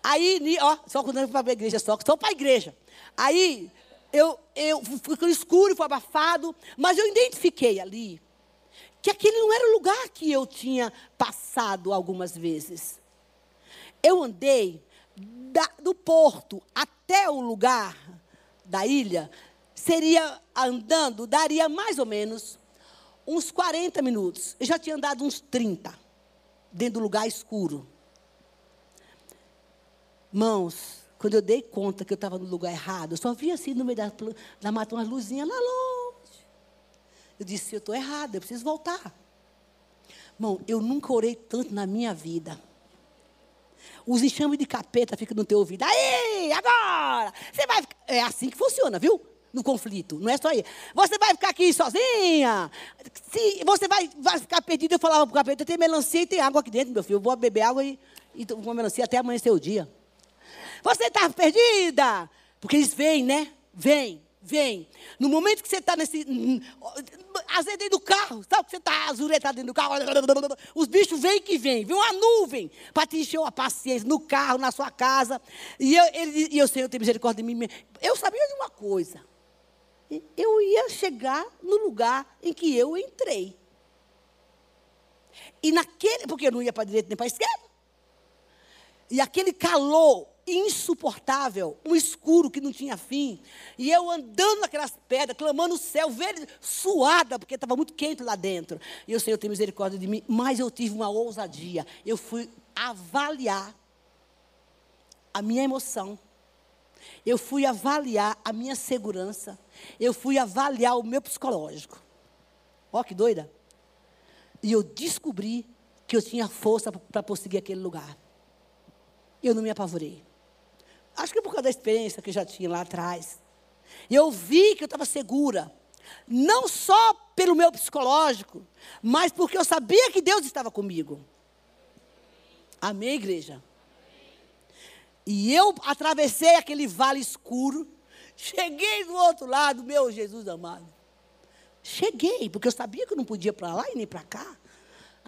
Aí, ó, só contando para a igreja, só, só para a igreja. Aí, eu, eu fui escuro, foi abafado, mas eu identifiquei ali que aquele não era o lugar que eu tinha passado algumas vezes. Eu andei da, do porto até o lugar da ilha, seria andando, daria mais ou menos uns 40 minutos. Eu já tinha andado uns 30, dentro do lugar escuro. Mãos, quando eu dei conta que eu estava no lugar errado, eu só via assim no meio da, da mata umas luzinhas lá longe. Eu disse, eu estou errada, eu preciso voltar. Irmão, eu nunca orei tanto na minha vida. Os enxames de capeta ficam no teu ouvido. Aí, agora! Você vai ficar... É assim que funciona, viu? No conflito. Não é só aí. Você vai ficar aqui sozinha. Se você vai, vai ficar perdido, eu falava para o capeta, tem melancia e tem água aqui dentro, meu filho. Eu vou beber água e, e comer melancia até amanhecer o dia. Você está perdida. Porque eles vêm, né? Vêm. Vem. No momento que você está nesse. Às vezes dentro do carro, sabe que você está azuretado dentro do carro? Os bichos vêm que vêm. Vem uma nuvem para te encher a paciência no carro, na sua casa. E eu, ele, e eu eu tenho misericórdia de mim. Eu sabia de uma coisa. Eu ia chegar no lugar em que eu entrei. E naquele. Porque eu não ia para a direita nem para a esquerda. E aquele calor insuportável, um escuro que não tinha fim. E eu andando naquelas pedras, clamando o céu, verde, suada, porque estava muito quente lá dentro. E o Senhor tem misericórdia de mim, mas eu tive uma ousadia. Eu fui avaliar a minha emoção eu fui avaliar a minha segurança, eu fui avaliar o meu psicológico. Ó, que doida. E eu descobri que eu tinha força para prosseguir aquele lugar. Eu não me apavorei. Acho que por causa da experiência que eu já tinha lá atrás. Eu vi que eu estava segura. Não só pelo meu psicológico, mas porque eu sabia que Deus estava comigo. Amém, igreja? E eu atravessei aquele vale escuro, cheguei do outro lado, meu Jesus amado. Cheguei, porque eu sabia que eu não podia para lá e nem para cá.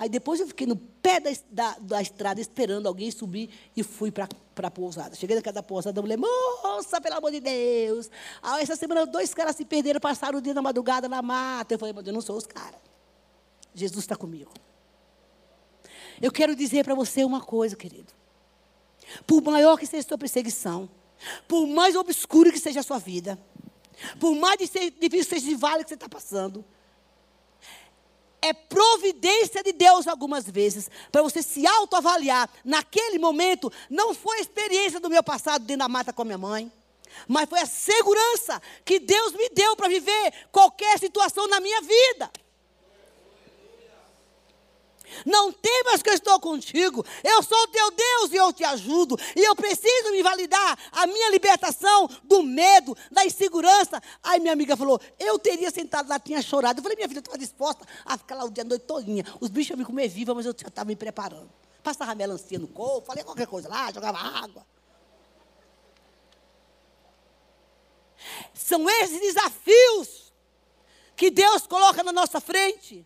Aí depois eu fiquei no pé da, da, da estrada esperando alguém subir e fui para a pousada. Cheguei na casa da pousada, a mulher, moça, pelo amor de Deus. Aí, essa semana dois caras se perderam, passaram o dia na madrugada na mata. Eu falei, mas eu não sou os caras. Jesus está comigo. Eu quero dizer para você uma coisa, querido. Por maior que seja a sua perseguição, por mais obscuro que seja a sua vida, por mais difícil seja o vale que você está passando, é providência de Deus algumas vezes, para você se autoavaliar. Naquele momento, não foi a experiência do meu passado dentro da mata com a minha mãe, mas foi a segurança que Deus me deu para viver qualquer situação na minha vida. Não temas que eu estou contigo. Eu sou teu Deus e eu te ajudo. E eu preciso me validar a minha libertação do medo, da insegurança. Aí minha amiga falou: Eu teria sentado lá, tinha chorado. Eu falei: Minha filha, eu estava disposta a ficar lá o dia, a noite todinha. Os bichos iam me comer viva, mas eu já estava me preparando. Passava melancia no corpo, falei qualquer coisa lá, jogava água. São esses desafios que Deus coloca na nossa frente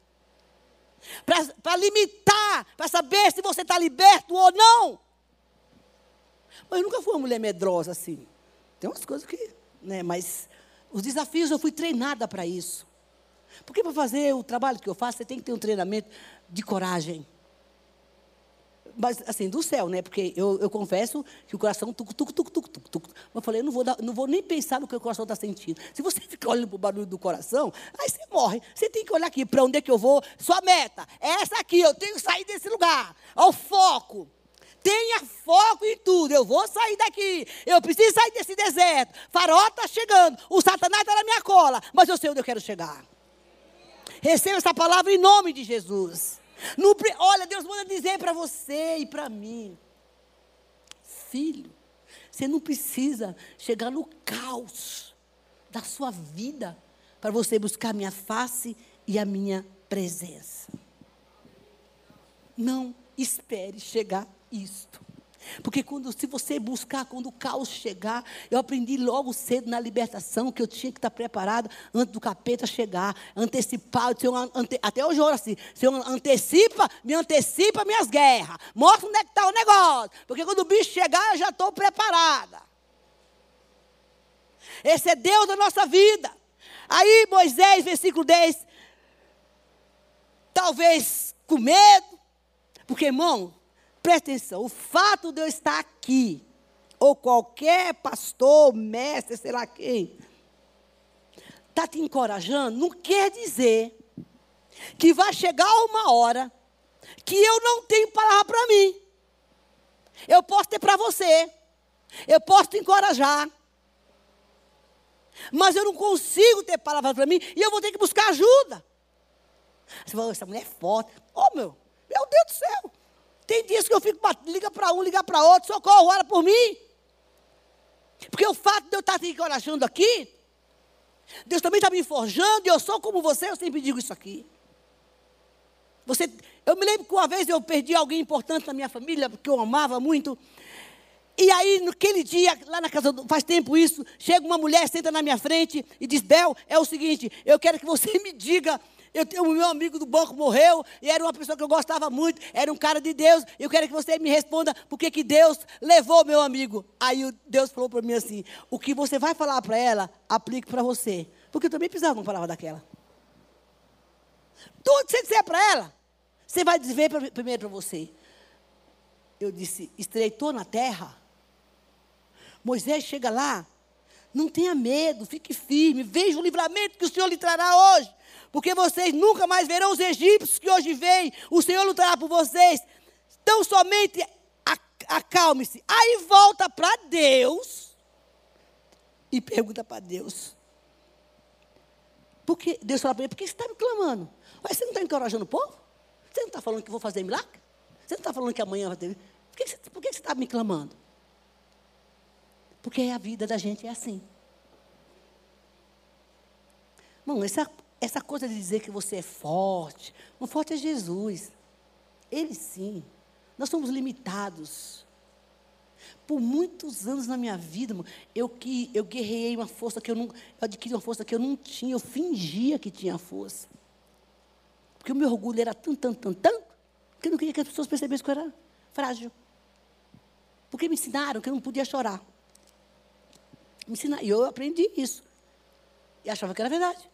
para limitar, para saber se você está liberto ou não. Mas eu nunca fui uma mulher medrosa assim. Tem umas coisas que, né, mas os desafios eu fui treinada para isso. Porque para fazer o trabalho que eu faço, você tem que ter um treinamento de coragem mas assim, do céu, né? Porque eu, eu confesso que o coração tuc, tuc, tuc, tuc, tuc, tuc. Eu falei, eu não vou, dar, não vou nem pensar no que o coração está sentindo. Se você ficar olhando para o barulho do coração, aí você morre. Você tem que olhar aqui, para onde é que eu vou? Sua meta é essa aqui, eu tenho que sair desse lugar. Ao foco. Tenha foco em tudo. Eu vou sair daqui. Eu preciso sair desse deserto. Farol está chegando. O Satanás está na minha cola. Mas eu sei onde eu quero chegar. Receba essa palavra em nome de Jesus. No, olha, Deus manda dizer para você e para mim: Filho, você não precisa chegar no caos da sua vida para você buscar a minha face e a minha presença. Não espere chegar isto. Porque quando, se você buscar, quando o caos chegar, eu aprendi logo cedo na libertação que eu tinha que estar preparado antes do capeta chegar, antecipar. Senhor, ante, até hoje eu oro assim: Senhor, antecipa, me antecipa minhas guerras. Mostra onde é que está o negócio. Porque quando o bicho chegar, eu já estou preparada. Esse é Deus da nossa vida. Aí Moisés, versículo 10, talvez com medo, porque irmão, Presta atenção, o fato de eu estar aqui, ou qualquer pastor, mestre, sei lá quem, está te encorajando, não quer dizer que vai chegar uma hora que eu não tenho palavra para mim. Eu posso ter para você, eu posso te encorajar, mas eu não consigo ter palavra para mim e eu vou ter que buscar ajuda. Você fala, essa mulher é forte. Oh, meu, meu Deus do céu. Tem dias que eu fico, liga para um, liga para outro, socorro, ora por mim. Porque o fato de eu estar te encorajando aqui, Deus também está me forjando, e eu sou como você, eu sempre digo isso aqui. Você, eu me lembro que uma vez eu perdi alguém importante na minha família, porque eu amava muito. E aí, naquele dia, lá na casa, faz tempo isso, chega uma mulher, senta na minha frente e diz: Bel, é o seguinte, eu quero que você me diga eu o meu amigo do banco morreu e era uma pessoa que eu gostava muito, era um cara de Deus. Eu quero que você me responda por que Deus levou meu amigo. Aí Deus falou para mim assim: o que você vai falar para ela, aplique para você. Porque eu também precisava de uma palavra daquela. Tudo que você disser para ela, você vai dizer primeiro para você. Eu disse: estreitou na terra. Moisés chega lá, não tenha medo, fique firme, veja o livramento que o Senhor lhe trará hoje porque vocês nunca mais verão os egípcios que hoje vêm. O Senhor lutará por vocês. Então somente acalme-se. Aí volta para Deus. e pergunta para Deus. Porque Deus fala para ele, por que você está me clamando? Mas você não está encorajando o povo? Você não está falando que vou fazer milagre? Você não está falando que amanhã vai ter. Por que, você, por que você está me clamando? Porque a vida da gente é assim. Irmão, essa, essa coisa de dizer que você é forte, o forte é Jesus. Ele sim. Nós somos limitados. Por muitos anos na minha vida, eu, que, eu guerrei uma força que eu não. Eu adquiri uma força que eu não tinha, eu fingia que tinha força. Porque o meu orgulho era tanto, tanto, tanto, tanto, que eu não queria que as pessoas percebessem que eu era frágil. Porque me ensinaram que eu não podia chorar. Me ensinaram, e eu aprendi isso. E achava que era verdade.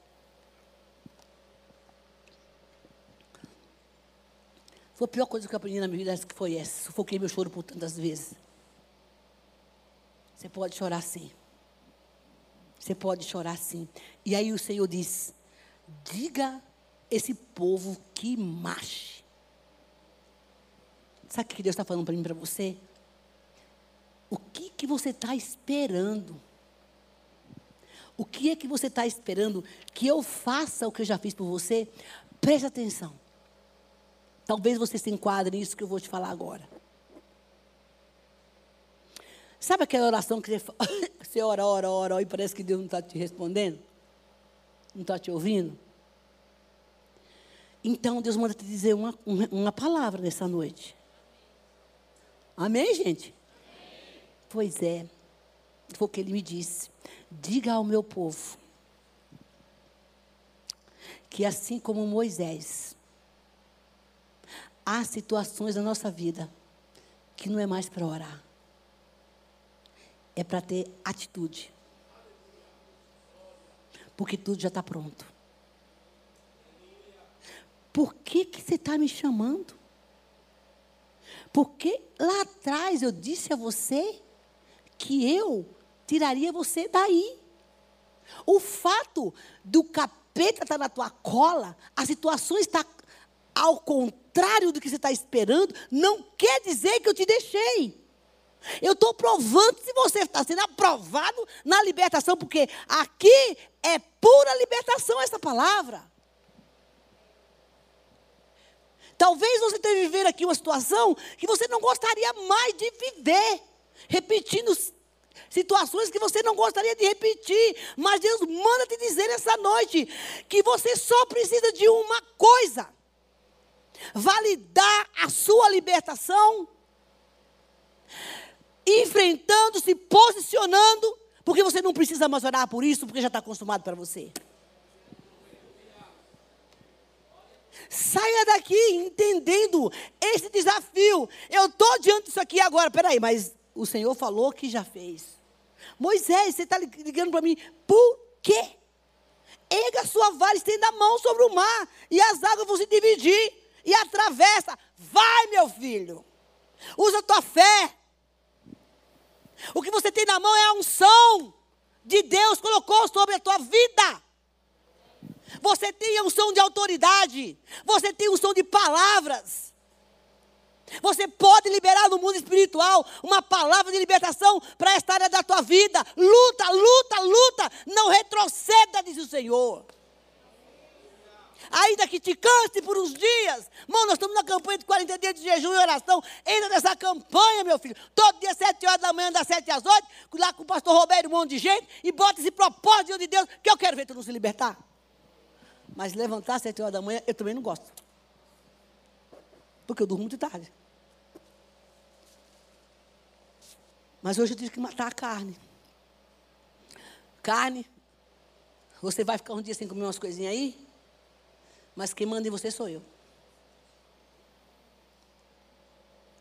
Foi a pior coisa que eu aprendi na minha vida que foi essa. Sufoquei meu choro por tantas vezes. Você pode chorar sim. Você pode chorar sim. E aí o Senhor diz: diga esse povo que marche. Sabe o que Deus está falando para mim para você? O que, que você está esperando? O que é que você está esperando que eu faça o que eu já fiz por você? Preste atenção. Talvez você se enquadre nisso que eu vou te falar agora. Sabe aquela oração que você, você ora, ora, ora, e parece que Deus não está te respondendo? Não está te ouvindo? Então Deus manda te dizer uma, uma palavra nessa noite. Amém, gente? Pois é. Foi o que ele me disse. Diga ao meu povo que assim como Moisés há situações na nossa vida que não é mais para orar. É para ter atitude. Porque tudo já está pronto. Por que, que você está me chamando? Porque lá atrás eu disse a você que eu tiraria você daí. O fato do capeta estar tá na tua cola, a situação está ao contrário do que você está esperando, não quer dizer que eu te deixei. Eu estou provando se você está sendo aprovado na libertação, porque aqui é pura libertação essa palavra. Talvez você esteja vivendo aqui uma situação que você não gostaria mais de viver, repetindo situações que você não gostaria de repetir, mas Deus manda te dizer essa noite que você só precisa de uma coisa validar a sua libertação, enfrentando, se posicionando, porque você não precisa mais orar por isso, porque já está acostumado para você. Saia daqui entendendo esse desafio. Eu estou diante disso aqui agora. Peraí, mas o Senhor falou que já fez. Moisés, você está ligando para mim, por quê? Erga sua vara, estenda a mão sobre o mar, e as águas vão se dividir e atravessa. Vai, meu filho. Usa a tua fé. O que você tem na mão é a unção de Deus colocou sobre a tua vida. Você tem a unção de autoridade. Você tem a unção de palavras. Você pode liberar no mundo espiritual uma palavra de libertação para esta área da tua vida. Luta, luta, luta. Não retroceda, diz o Senhor ainda que te canse por uns dias. Irmão, nós estamos na campanha de 40 dias de jejum e oração. Entra nessa campanha, meu filho. Todo dia, 7 horas da manhã, das 7 às 8, lá com o pastor Roberto, um monte de gente, e bota esse propósito de Deus, que eu quero ver tu não se libertar. Mas levantar às 7 horas da manhã, eu também não gosto. Porque eu durmo muito tarde. Mas hoje eu tive que matar a carne. Carne. Você vai ficar um dia sem comer umas coisinhas aí? Mas quem manda em você sou eu.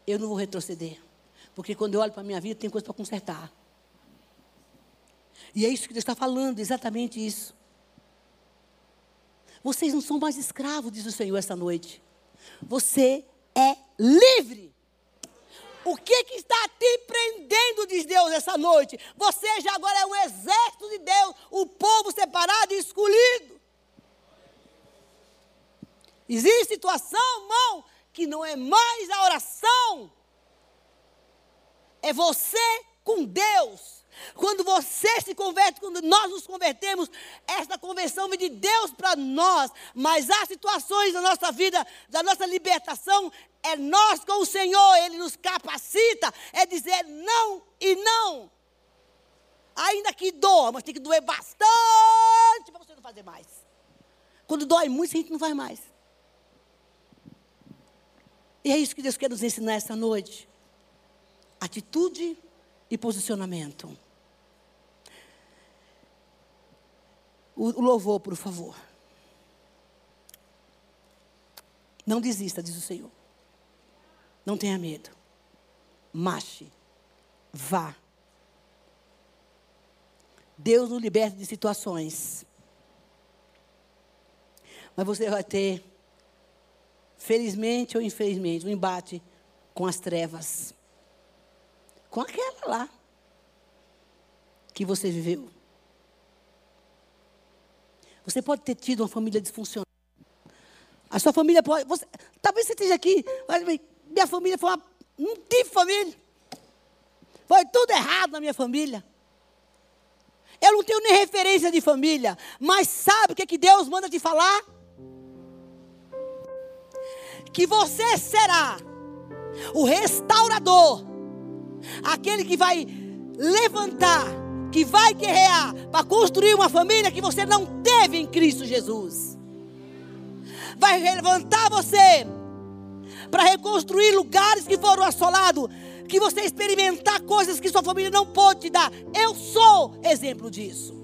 Eu não vou retroceder. Porque quando eu olho para a minha vida, tem coisa para consertar. E é isso que Deus está falando, exatamente isso. Vocês não são mais escravos, diz o Senhor essa noite. Você é livre. O que, que está te prendendo, diz Deus, essa noite? Você já agora é um exército de Deus, o povo separado e escolhido. Existe situação, irmão, que não é mais a oração. É você com Deus. Quando você se converte, quando nós nos convertemos, esta conversão vem de Deus para nós. Mas há situações da nossa vida, da nossa libertação, é nós com o Senhor, Ele nos capacita, é dizer não e não. Ainda que doa, mas tem que doer bastante para você não fazer mais. Quando dói muito, a gente não faz mais. E é isso que Deus quer nos ensinar essa noite. Atitude e posicionamento. O, louvor, por favor. Não desista, diz o Senhor. Não tenha medo. Marche. Vá. Deus nos liberta de situações. Mas você vai ter, felizmente ou infelizmente, um embate com as trevas. Com aquela lá que você viveu. Você pode ter tido uma família disfuncional. A sua família pode. Você, talvez você esteja aqui, mas minha família foi uma. Não tive família. Foi tudo errado na minha família. Eu não tenho nem referência de família. Mas sabe o que, é que Deus manda te falar? Que você será o restaurador. Aquele que vai levantar, que vai guerrear para construir uma família que você não teve em Cristo Jesus. Vai levantar você para reconstruir lugares que foram assolados, que você experimentar coisas que sua família não pode te dar. Eu sou exemplo disso.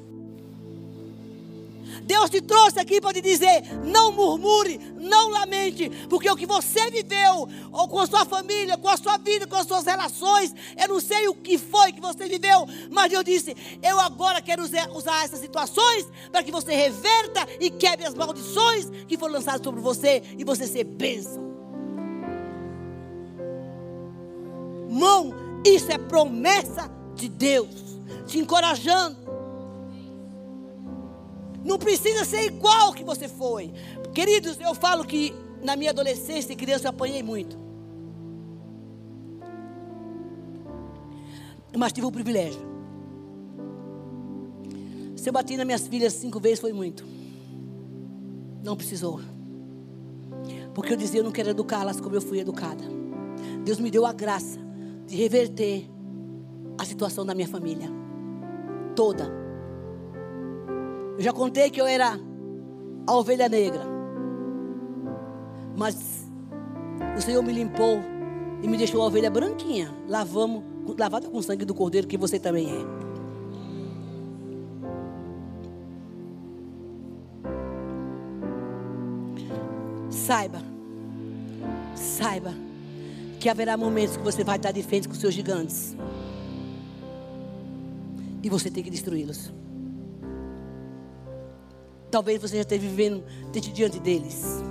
Deus te trouxe aqui para te dizer: não murmure, não lamente, porque o que você viveu, ou com a sua família, com a sua vida, com as suas relações, eu não sei o que foi que você viveu, mas eu disse: eu agora quero usar essas situações para que você reverta e quebre as maldições que foram lançadas sobre você e você ser bênção. Irmão, isso é promessa de Deus, te encorajando. Não precisa ser igual que você foi. Queridos, eu falo que na minha adolescência e criança eu apanhei muito. Mas tive o privilégio. Se eu bati nas minhas filhas cinco vezes foi muito. Não precisou. Porque eu dizia, eu não quero educá-las como eu fui educada. Deus me deu a graça de reverter a situação da minha família. Toda. Eu já contei que eu era a ovelha negra. Mas o Senhor me limpou e me deixou a ovelha branquinha. Lavamos, lavada com o sangue do cordeiro, que você também é. Saiba, saiba que haverá momentos que você vai estar de frente com seus gigantes. E você tem que destruí-los. Talvez você já esteja vivendo diante deles.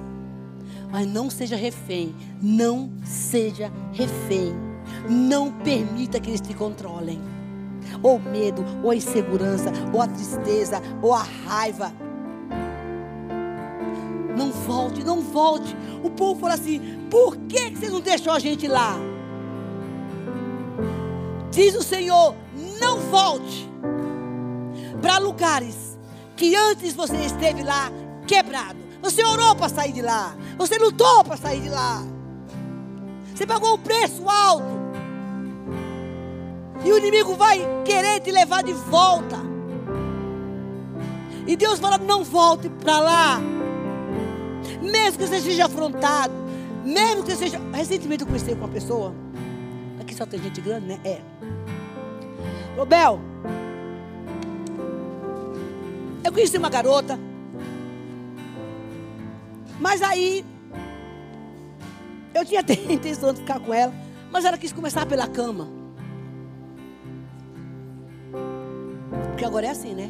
Mas não seja refém. Não seja refém. Não permita que eles te controlem. Ou medo, ou a insegurança, ou a tristeza, ou a raiva. Não volte, não volte. O povo fala assim: por que você não deixou a gente lá? Diz o Senhor: não volte para lugares que antes você esteve lá quebrado. Você orou para sair de lá. Você lutou para sair de lá. Você pagou um preço alto. E o inimigo vai querer te levar de volta. E Deus fala: não volte para lá. Mesmo que você seja afrontado, mesmo que você seja. Recentemente eu conheci com uma pessoa. Aqui só tem gente grande, né? É. Robel. Eu conheci uma garota. Mas aí. Eu tinha a intenção de ficar com ela. Mas ela quis começar pela cama. Porque agora é assim, né?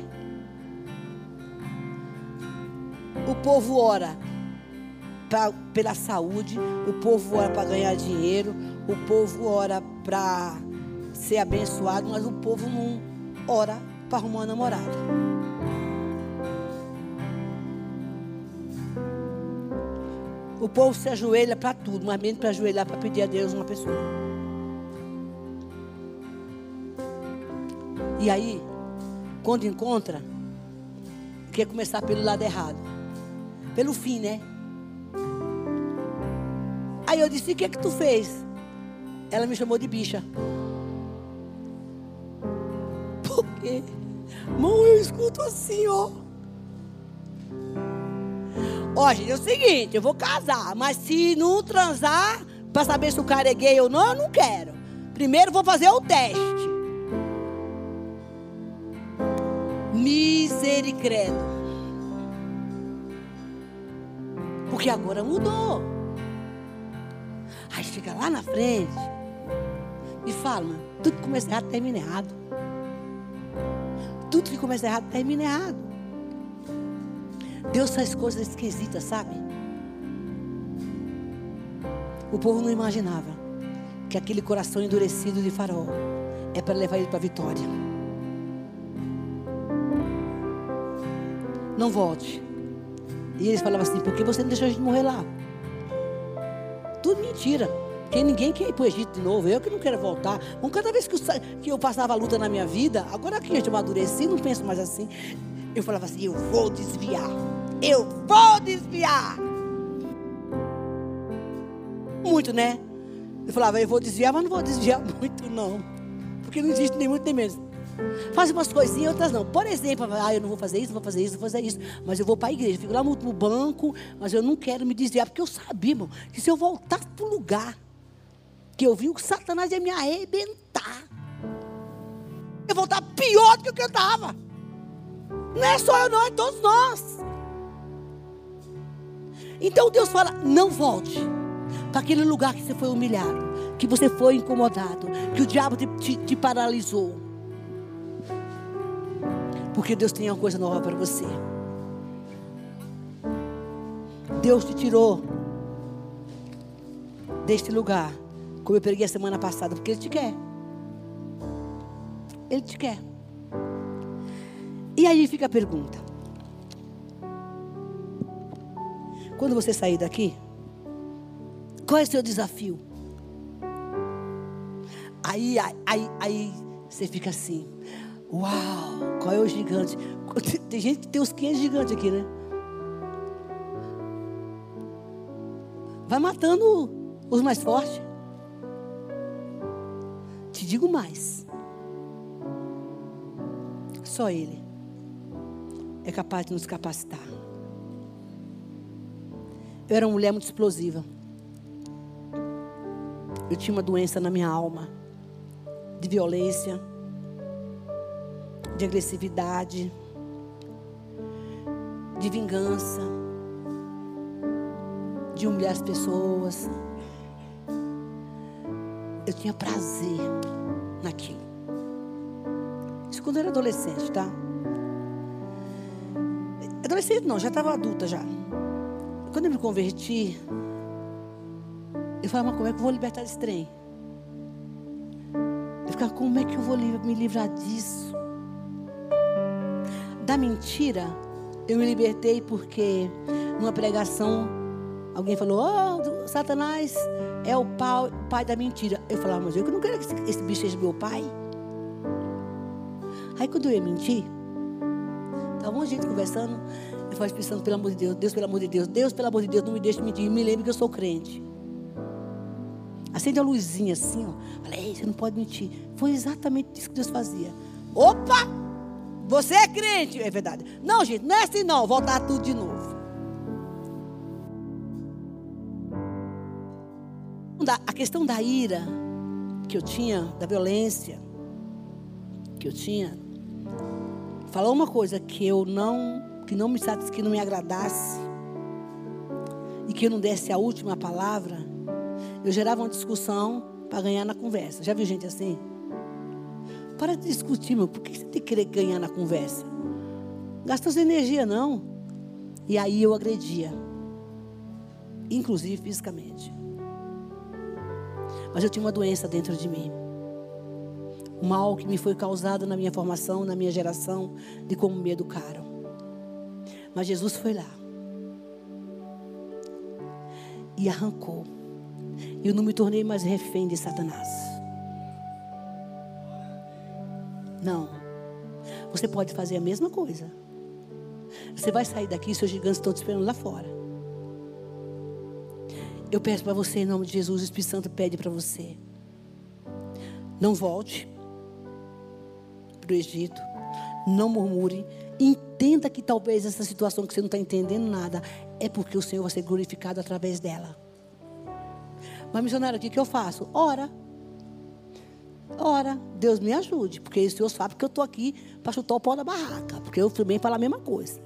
O povo ora pra, pela saúde, o povo ora para ganhar dinheiro, o povo ora para ser abençoado, mas o povo não ora para arrumar uma namorada. O povo se ajoelha para tudo, mas menos para ajoelhar para pedir a Deus uma pessoa. E aí, quando encontra, quer começar pelo lado errado. Pelo fim, né? Aí eu disse: O que é que tu fez? Ela me chamou de bicha. Por quê? Mão, eu escuto assim, ó. Ó, gente, é o seguinte: eu vou casar, mas se não transar, para saber se o cara é gay ou não, eu não quero. Primeiro vou fazer o teste. Misericredo. Porque agora mudou. Aí chega lá na frente e fala, tudo que começa errado termina errado. Tudo que começa errado termina errado. Deus faz coisas esquisitas, sabe? O povo não imaginava que aquele coração endurecido de farol é para levar ele para a vitória. Não volte. E eles falavam assim: por que você não deixou a gente morrer lá? Tudo mentira. Porque ninguém quer ir para o Egito de novo. Eu que não quero voltar. Então, cada vez que eu, que eu passava a luta na minha vida, agora que eu amadureci, não penso mais assim. Eu falava assim: eu vou desviar. Eu vou desviar. Muito, né? Eu falava: eu vou desviar, mas não vou desviar muito, não. Porque não existe nem muito nem menos. Faz umas coisinhas, outras não. Por exemplo, ah, eu não vou fazer isso, não vou fazer isso, não vou fazer isso. Mas eu vou para a igreja, fico lá no, no banco, mas eu não quero me desviar, porque eu sabia, irmão, que se eu voltasse para o lugar que eu vi, o Satanás ia me arrebentar. Eu voltar pior do que eu estava. Não é só eu, não, é todos nós. Então Deus fala: não volte para aquele lugar que você foi humilhado, que você foi incomodado, que o diabo te, te, te paralisou. Porque Deus tem uma coisa nova para você. Deus te tirou deste lugar, como eu preguei a semana passada, porque Ele te quer. Ele te quer. E aí fica a pergunta: quando você sair daqui, qual é o seu desafio? Aí, aí, aí você fica assim: Uau, qual é o gigante? Tem gente que tem uns 500 gigantes aqui, né? Vai matando os mais fortes. Te digo mais. Só Ele é capaz de nos capacitar. Eu era uma mulher muito explosiva. Eu tinha uma doença na minha alma de violência de agressividade, de vingança, de humilhar as pessoas. Eu tinha prazer naquilo. Isso quando eu era adolescente, tá? Adolescente não, já estava adulta já. Quando eu me converti, eu falava, mas como é que eu vou libertar desse trem? Eu ficava, como é que eu vou me livrar disso? da mentira, eu me libertei porque numa pregação alguém falou: Oh, Satanás é o pai, da mentira. Eu falava, mas eu não quero que esse bicho seja meu pai. Aí quando eu ia mentir, estava um gente conversando. Eu falava pensando, pelo amor de Deus, Deus, pelo amor de Deus, Deus, pelo amor de Deus, não me deixe mentir. Me lembre que eu sou crente. Acende a luzinha assim, ó. Falei, você não pode mentir. Foi exatamente isso que Deus fazia. Opa! Você é crente, é verdade. Não, gente, não é assim não. Voltar tudo de novo. A questão da ira que eu tinha, da violência que eu tinha, falou uma coisa que eu não, que não me que não me agradasse e que eu não desse a última palavra, eu gerava uma discussão para ganhar na conversa. Já viu gente assim? Para de discutir, meu. Por que você tem que querer ganhar na conversa? Gasta sua energia, não. E aí eu agredia. Inclusive fisicamente. Mas eu tinha uma doença dentro de mim. Um mal que me foi causado na minha formação, na minha geração, de como me educaram. Mas Jesus foi lá. E arrancou. E eu não me tornei mais refém de Satanás. Não. você pode fazer a mesma coisa. Você vai sair daqui, seus gigantes estão te esperando lá fora. Eu peço para você, em nome de Jesus, o Espírito Santo pede para você. Não volte para o Egito. Não murmure. Entenda que talvez essa situação que você não está entendendo nada é porque o Senhor vai ser glorificado através dela. Mas, missionário, o que, que eu faço? Ora. Ora, Deus me ajude, porque o Senhor sabe que eu estou aqui para chutar o pau da barraca, porque eu também falar a mesma coisa.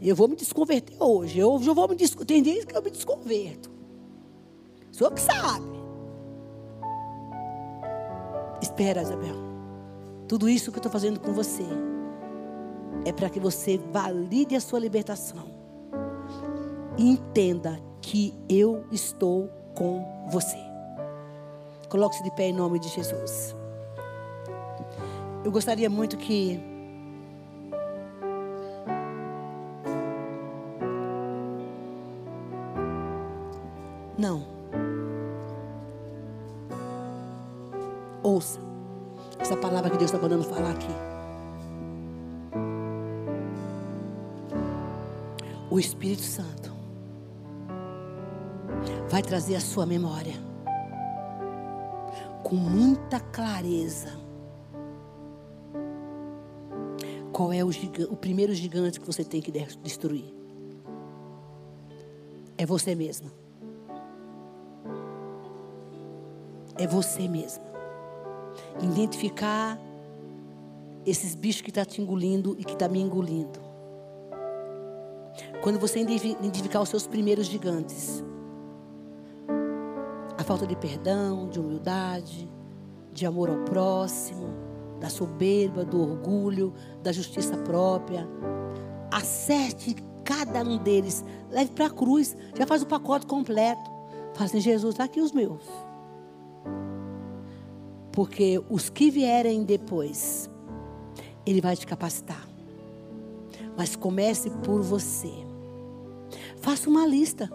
Eu vou me desconverter hoje. Eu já vou me Tem dias que eu me desconverto. O Senhor que sabe. Espera, Isabel. Tudo isso que eu estou fazendo com você é para que você valide a sua libertação. Entenda que eu estou com você. Coloque-se de pé em nome de Jesus. Eu gostaria muito que Não. Palavra que Deus está mandando falar aqui. O Espírito Santo vai trazer a sua memória com muita clareza. Qual é o, o primeiro gigante que você tem que destruir? É você mesma. É você mesma. Identificar esses bichos que estão tá te engolindo e que estão tá me engolindo. Quando você identificar os seus primeiros gigantes, a falta de perdão, de humildade, de amor ao próximo, da soberba, do orgulho, da justiça própria. Acerte cada um deles, leve para a cruz, já faz o pacote completo. Fala assim, Jesus, está aqui os meus. Porque os que vierem depois, Ele vai te capacitar. Mas comece por você. Faça uma lista.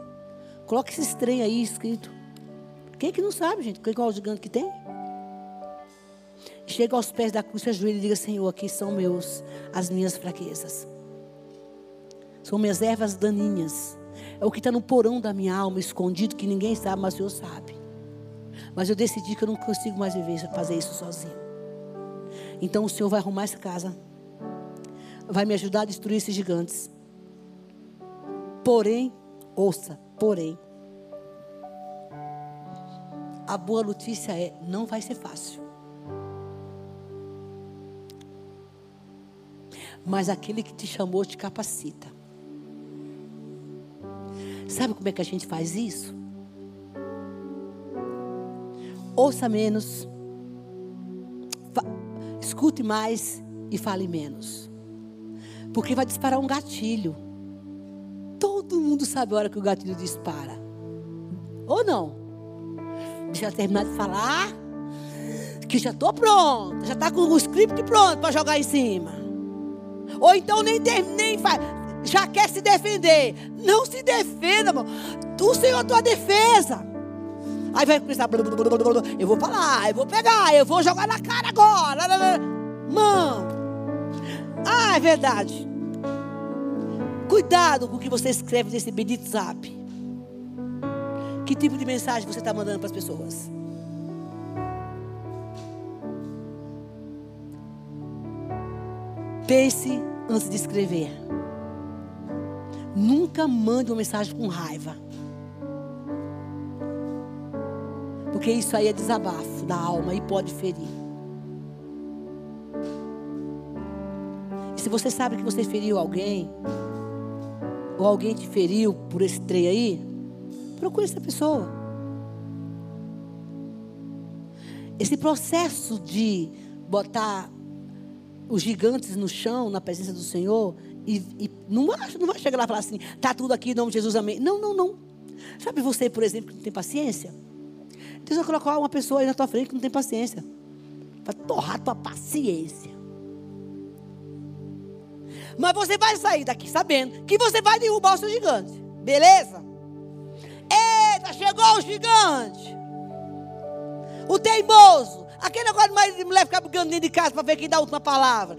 Coloque esse trem aí escrito. Quem é que não sabe, gente? Qual é o gigante que tem? Chega aos pés da cruz, se ajoelha e diga: Senhor, aqui são meus, as minhas fraquezas. São minhas ervas daninhas. É o que está no porão da minha alma, escondido, que ninguém sabe, mas o Senhor sabe. Mas eu decidi que eu não consigo mais viver, fazer isso sozinho. Então o Senhor vai arrumar essa casa. Vai me ajudar a destruir esses gigantes. Porém, ouça, porém, a boa notícia é: não vai ser fácil. Mas aquele que te chamou te capacita. Sabe como é que a gente faz isso? Ouça menos, escute mais e fale menos. Porque vai disparar um gatilho. Todo mundo sabe a hora que o gatilho dispara. Ou não? Deixa eu terminar de falar. Que já estou pronta. Já está com o script pronto para jogar em cima. Ou então nem, faz. Já quer se defender. Não se defenda, irmão. O Senhor é a tua defesa. Aí vai começar. Eu vou falar, eu vou pegar, eu vou jogar na cara agora. Mano. Ah, é verdade. Cuidado com o que você escreve nesse bendito zap. Que tipo de mensagem você está mandando para as pessoas? Pense antes de escrever. Nunca mande uma mensagem com raiva. Porque isso aí é desabafo da alma e pode ferir. E se você sabe que você feriu alguém, ou alguém te feriu por esse trem aí, Procure essa pessoa. Esse processo de botar os gigantes no chão, na presença do Senhor, e, e não, vai, não vai chegar lá e falar assim, está tudo aqui em nome de Jesus, amém. Não, não, não. Sabe você, por exemplo, que não tem paciência? Deus vai colocar uma pessoa aí na tua frente que não tem paciência. Vai torrar tua paciência. Mas você vai sair daqui sabendo que você vai derrubar o seu gigante. Beleza? Eita, chegou o gigante. O teimoso. Aquele negócio de marido e mulher ficar brigando dentro de casa para ver quem dá a última palavra.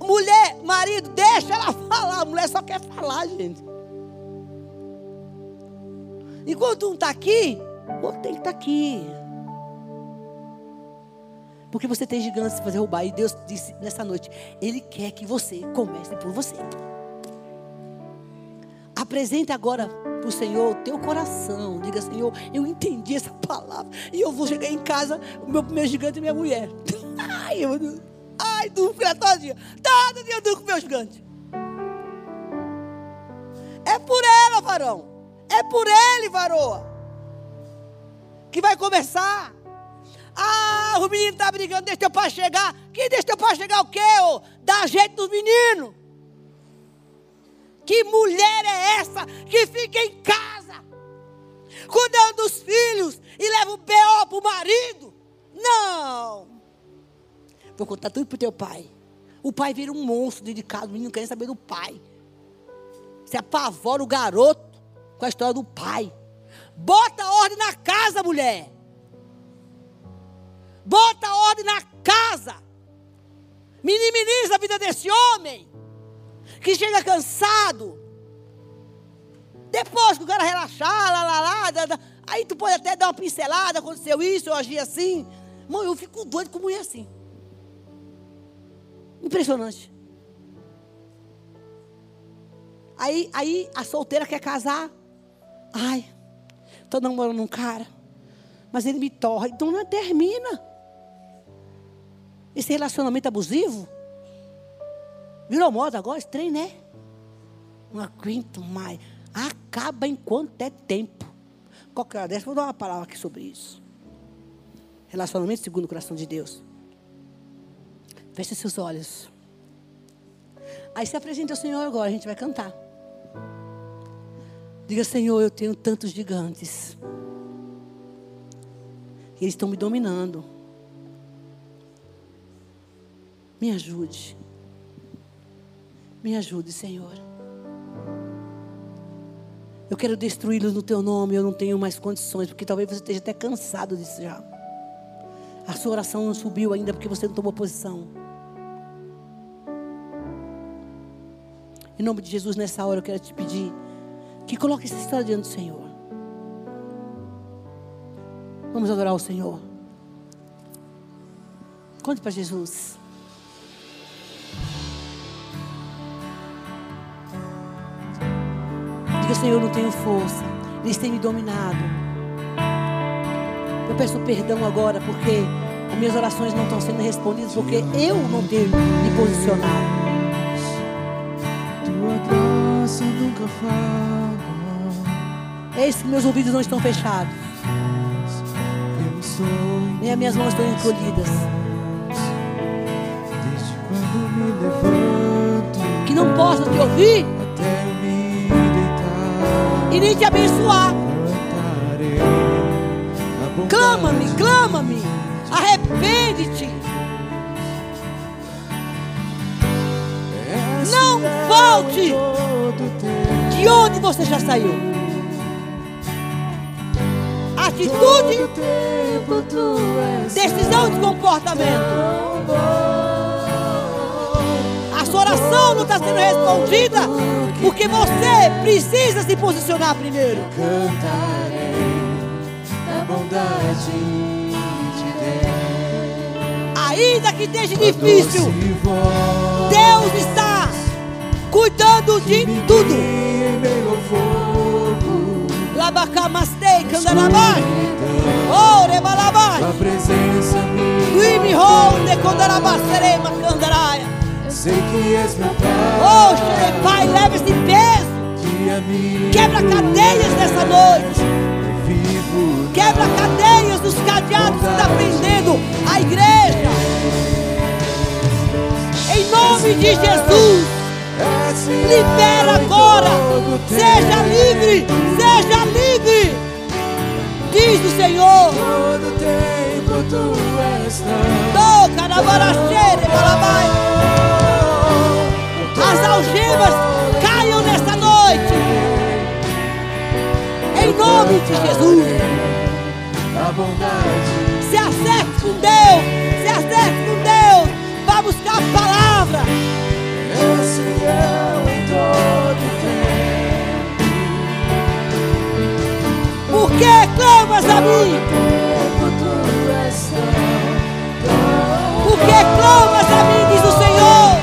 Mulher, marido, deixa ela falar. A mulher só quer falar, gente. Enquanto um está aqui, outro tem que estar tá aqui. Porque você tem gigantes para fazer roubar. E Deus disse nessa noite: Ele quer que você comece por você. Apresente agora para o Senhor o teu coração. Diga, Senhor, eu entendi essa palavra. E eu vou chegar em casa, o meu primeiro gigante é minha mulher. Ai, eu, ai, durmo com ela dia. Todo dia eu durmo com o meu gigante. É por ela, varão. É por ele, varoa. Que vai começar. Ah, o menino está brigando, deixa teu pai chegar. Que deixa teu pai chegar o quê? Ô? Dá jeito dos meninos. Que mulher é essa que fica em casa, cuidando dos filhos e leva o B.O. para o marido? Não. Vou contar tudo para o teu pai. O pai vira um monstro dedicado, o menino quer saber do pai. Se apavora o garoto com a história do pai. Bota ordem na casa, mulher. Bota ordem na casa. Minimiza a vida desse homem que chega cansado. Depois que o cara relaxar, lá, lá, lá, lá, lá aí tu pode até dar uma pincelada, aconteceu isso, eu agi assim. Mãe, eu fico doido com mulher assim. Impressionante. Aí, aí a solteira quer casar. Ai, estou namorando um cara. Mas ele me torra. Então não termina. Esse relacionamento abusivo Virou moda agora, esse trem, né? Não aguento mais. Acaba enquanto é tempo. Qualquer dessa, vou dar uma palavra aqui sobre isso. Relacionamento segundo o coração de Deus. Feche seus olhos. Aí se apresenta ao Senhor agora, a gente vai cantar. Diga, Senhor, eu tenho tantos gigantes. Eles estão me dominando. Me ajude. Me ajude, Senhor. Eu quero destruí-los no teu nome, eu não tenho mais condições, porque talvez você esteja até cansado disso já. A sua oração não subiu ainda porque você não tomou posição. Em nome de Jesus, nessa hora eu quero te pedir que coloque essa história diante do Senhor. Vamos adorar o Senhor. Conte para Jesus. Diga, Senhor, eu não tenho força. Eles têm me dominado. Eu peço perdão agora porque as minhas orações não estão sendo respondidas porque eu não tenho me posicionado. Tua graça nunca falha. Eis que meus ouvidos não estão fechados. Nem as minhas mãos estão encolhidas. Desde quando me levanto. Que não posso te ouvir e nem te abençoar. Clama-me, clama-me. Arrepende-te. Não volte de onde você já saiu. Atitude, decisão de comportamento sua oração não está sendo respondida, porque você precisa se posicionar primeiro. Cantarei a bondade de Deus. Ainda que esteja difícil, Deus está cuidando de tudo. Labacamastei, candarabai. Oh, rebalabai. A presença me. Guime ronde, candarabasserema, candaraia. Sei que és meu Pai. Oh, Pai, leva esse peso. Quebra cadeias nessa noite. Quebra cadeias dos cadeados que está prendendo a igreja. Em nome de Jesus. Libera agora. Seja livre. Seja livre. Diz o Senhor. Todo tempo tu és. Toca na baracheira, balabai as algemas caiam nesta noite. Em nome de Jesus. A bondade. Se acerte com Deus. buscar a palavra. És fiel em todo tempo. Por que clamas a mim? Por que clamas a mim, diz o Senhor?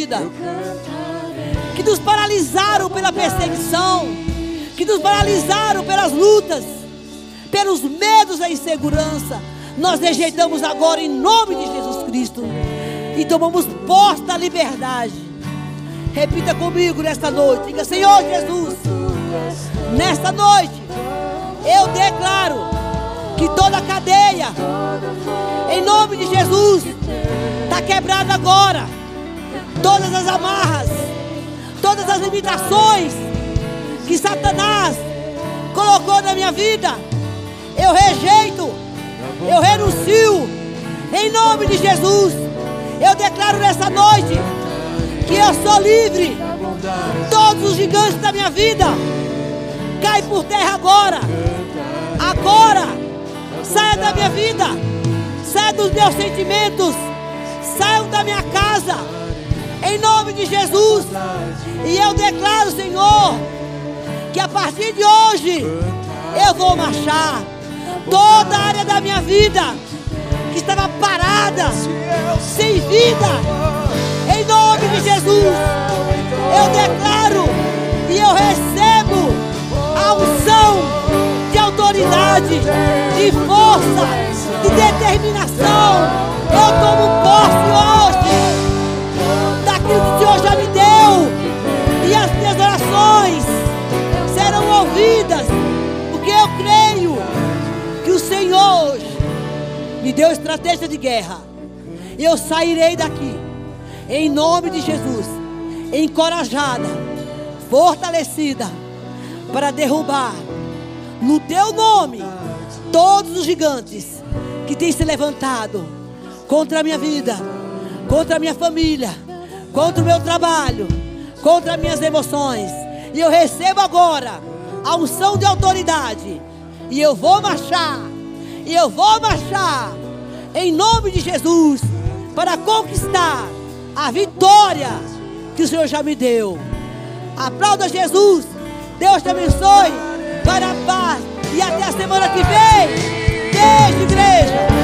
Vida que nos paralisaram pela perseguição, que nos paralisaram pelas lutas, pelos medos da insegurança. Nós rejeitamos agora em nome de Jesus Cristo e tomamos posse da liberdade. Repita comigo nesta noite. Diga, Senhor Jesus, nesta noite eu declaro que toda cadeia, em nome de Jesus, está quebrada agora. Todas as amarras, todas as limitações que Satanás colocou na minha vida, eu rejeito, eu renuncio, em nome de Jesus. Eu declaro nessa noite que eu sou livre. Todos os gigantes da minha vida caem por terra agora. Agora, saia da minha vida, saia dos meus sentimentos, saiam da minha casa, em nome de Jesus. E eu declaro, Senhor, que a partir de hoje eu vou marchar. Toda a área da minha vida que estava parada, sem vida, em nome de Jesus, eu declaro e eu recebo a unção de autoridade, de força, de determinação. Eu tomo posse hoje me deu estratégia de guerra. Eu sairei daqui. Em nome de Jesus. Encorajada. Fortalecida. Para derrubar. No teu nome. Todos os gigantes que têm se levantado contra a minha vida, contra a minha família, contra o meu trabalho, contra as minhas emoções. E eu recebo agora a unção de autoridade. E eu vou marchar. E eu vou marchar em nome de Jesus para conquistar a vitória que o Senhor já me deu. Aplauda Jesus. Deus te abençoe. Para a paz. E até a semana que vem. Beijo, igreja.